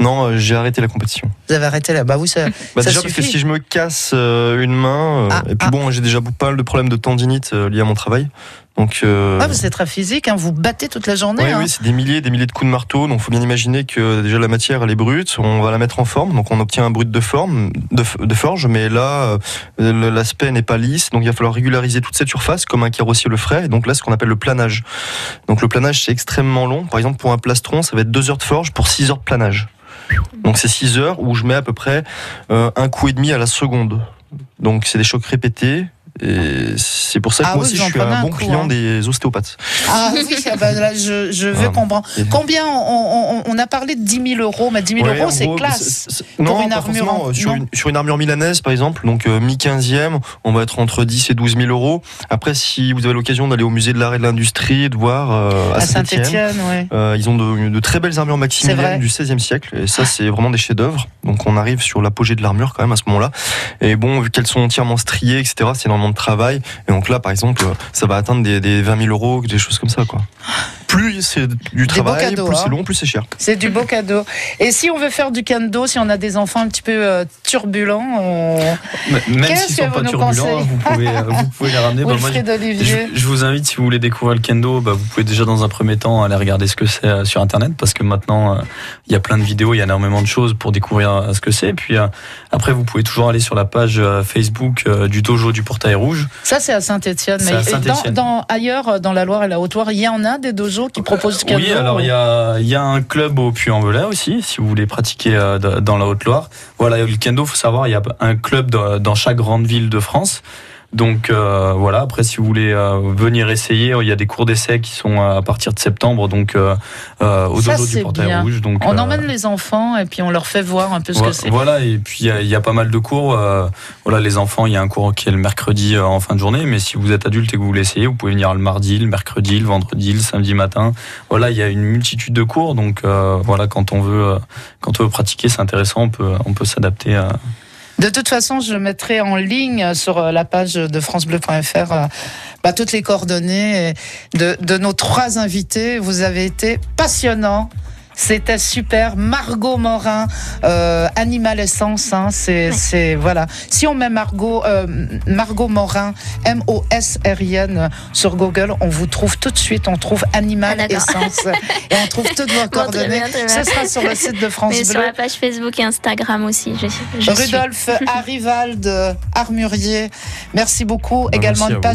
E: Non, euh, j'ai arrêté la compétition.
B: Vous avez arrêté là. Bah oui, ça,
E: Bah
B: ça
E: déjà parce que si je me casse euh, une main, euh,
B: Ah,
E: et puis
B: ah.
E: bon, j'ai déjà pas mal de problèmes de tendinite liés à mon travail, donc. euh,
B: Ah, c'est très physique, hein, vous battez toute la journée.
E: Oui,
B: hein.
E: oui, c'est des milliers, des milliers de coups de marteau. Donc, faut bien imaginer que déjà la matière, elle est brute. On va la mettre en forme. Donc, on obtient un brut de forme, de, forge. Mais là, euh, l'aspect n'est pas lisse. Donc, il va falloir régulariser toute cette surface comme un carrossier le ferait. Et donc, là, ce qu'on appelle le planage. Donc, le planage, c'est extrêmement long. Par exemple, pour un plastron, ça va être deux heures de forge pour six heures de planage. Donc, c'est six heures où je mets à peu près euh, un coup et demi à la seconde. Donc, c'est des chocs répétés. Et c'est pour ça que
B: Ah
E: moi
B: oui,
E: aussi, je suis un bon
B: coup,
E: client
B: hein.
E: des ostéopathes.
B: Ah oui, ah bah là, je, je veux
E: Ah.
B: comprendre. Combien on, on- on a parlé de 10 000 euros, mais 10 000
E: Ouais,
B: euros, c'est classe. Pour
E: non,
B: une armure en-
E: Sur,
B: non.
E: une, sur une armure milanaise, par exemple, donc euh, mi-15e, on va être entre 10 et 12 000 euros. Après, si vous avez l'occasion d'aller au musée de l'art et de l'industrie, de voir euh, à,
B: À
E: Saint-Etienne,
B: Saint-Etienne, oui.
E: ils ont de, de très belles armures maximiliennes du 16e siècle. Et ça, c'est vraiment des chefs-d'œuvre. Donc, on arrive sur l'apogée de l'armure quand même à ce moment-là. Et bon, vu qu'elles sont entièrement striées, etc., c'est énormément de travail. Et donc là, par exemple, euh, ça va atteindre des, des 20 000 euros, des choses comme ça, quoi. Plus c'est du travail,
B: cadeaux,
E: plus
B: hein.
E: c'est long, plus c'est cher.
B: C'est du beau cadeau. Et si on veut faire du kendo, si on a des enfants un petit peu euh, turbulents, euh,
C: Même s'ils sont pas turbulents, vous pouvez, euh, vous pouvez les ramener. Bah, moi, je, je vous invite, si vous voulez découvrir le kendo, bah, vous pouvez déjà dans un premier temps aller regarder ce que c'est euh, sur Internet, parce que maintenant, euh, il y a plein de vidéos, il y a énormément de choses pour découvrir euh, ce que c'est. Puis euh, après, vous pouvez toujours aller sur la page euh, Facebook euh, du dojo du Portail Rouge.
B: Ça, c'est à Saint-Etienne. Mais
C: à Saint-Étienne.
B: dans, dans- ailleurs, euh, dans la Loire et la Haute-Loire, il y en a des dojos qui proposent du kendo.
C: Oui, alors il y a, il y a un club au Puy-en-Velay aussi, si vous voulez pratiquer euh, dans la Haute-Loire. Voilà, le kendo, faut savoir, il y a un club dans chaque grande ville de France. Donc euh, voilà, après si vous voulez euh, venir essayer, il y a des cours d'essai qui sont à partir de septembre, donc euh, au
B: Ça,
C: dojo
B: c'est
C: du Portail
B: bien.
C: Rouge. Donc,
B: On emmène les enfants et puis on leur fait voir un peu ce que c'est.
C: Voilà, et puis il y a- il y, a pas mal de cours. voilà, les enfants, il y a un cours qui est le mercredi en fin de journée, mais si vous êtes adulte et que vous voulez essayer, vous pouvez venir le mardi, le mercredi, le vendredi, le samedi matin. Voilà, il y a une multitude de cours, donc voilà, quand on veut, quand on veut pratiquer, c'est intéressant, on peut, on peut s'adapter à.
B: De toute façon, je mettrai en ligne sur euh, la page de francebleu.fr euh, bah, toutes les coordonnées de, de nos trois invités. Vous avez été passionnants. C'était super. Margot Morin, euh, Animal Essence, hein, c'est, c'est voilà. Si on met Margot, euh, Margot Morin, M-O-S-R-I-N sur Google, on vous trouve tout de suite. On trouve Animal
D: Ah.
B: Essence et on trouve toutes vos
D: Bon, très
B: coordonnées.
D: bien, très bien.
B: Ce sera sur le site de France
D: Mais
B: Bleu.
D: sur la page Facebook et Instagram aussi. Je, je.
B: Rudolf Arivald, armurier. Merci beaucoup.
E: Bah,
B: Également
E: merci
B: une
E: à
B: page
E: vous.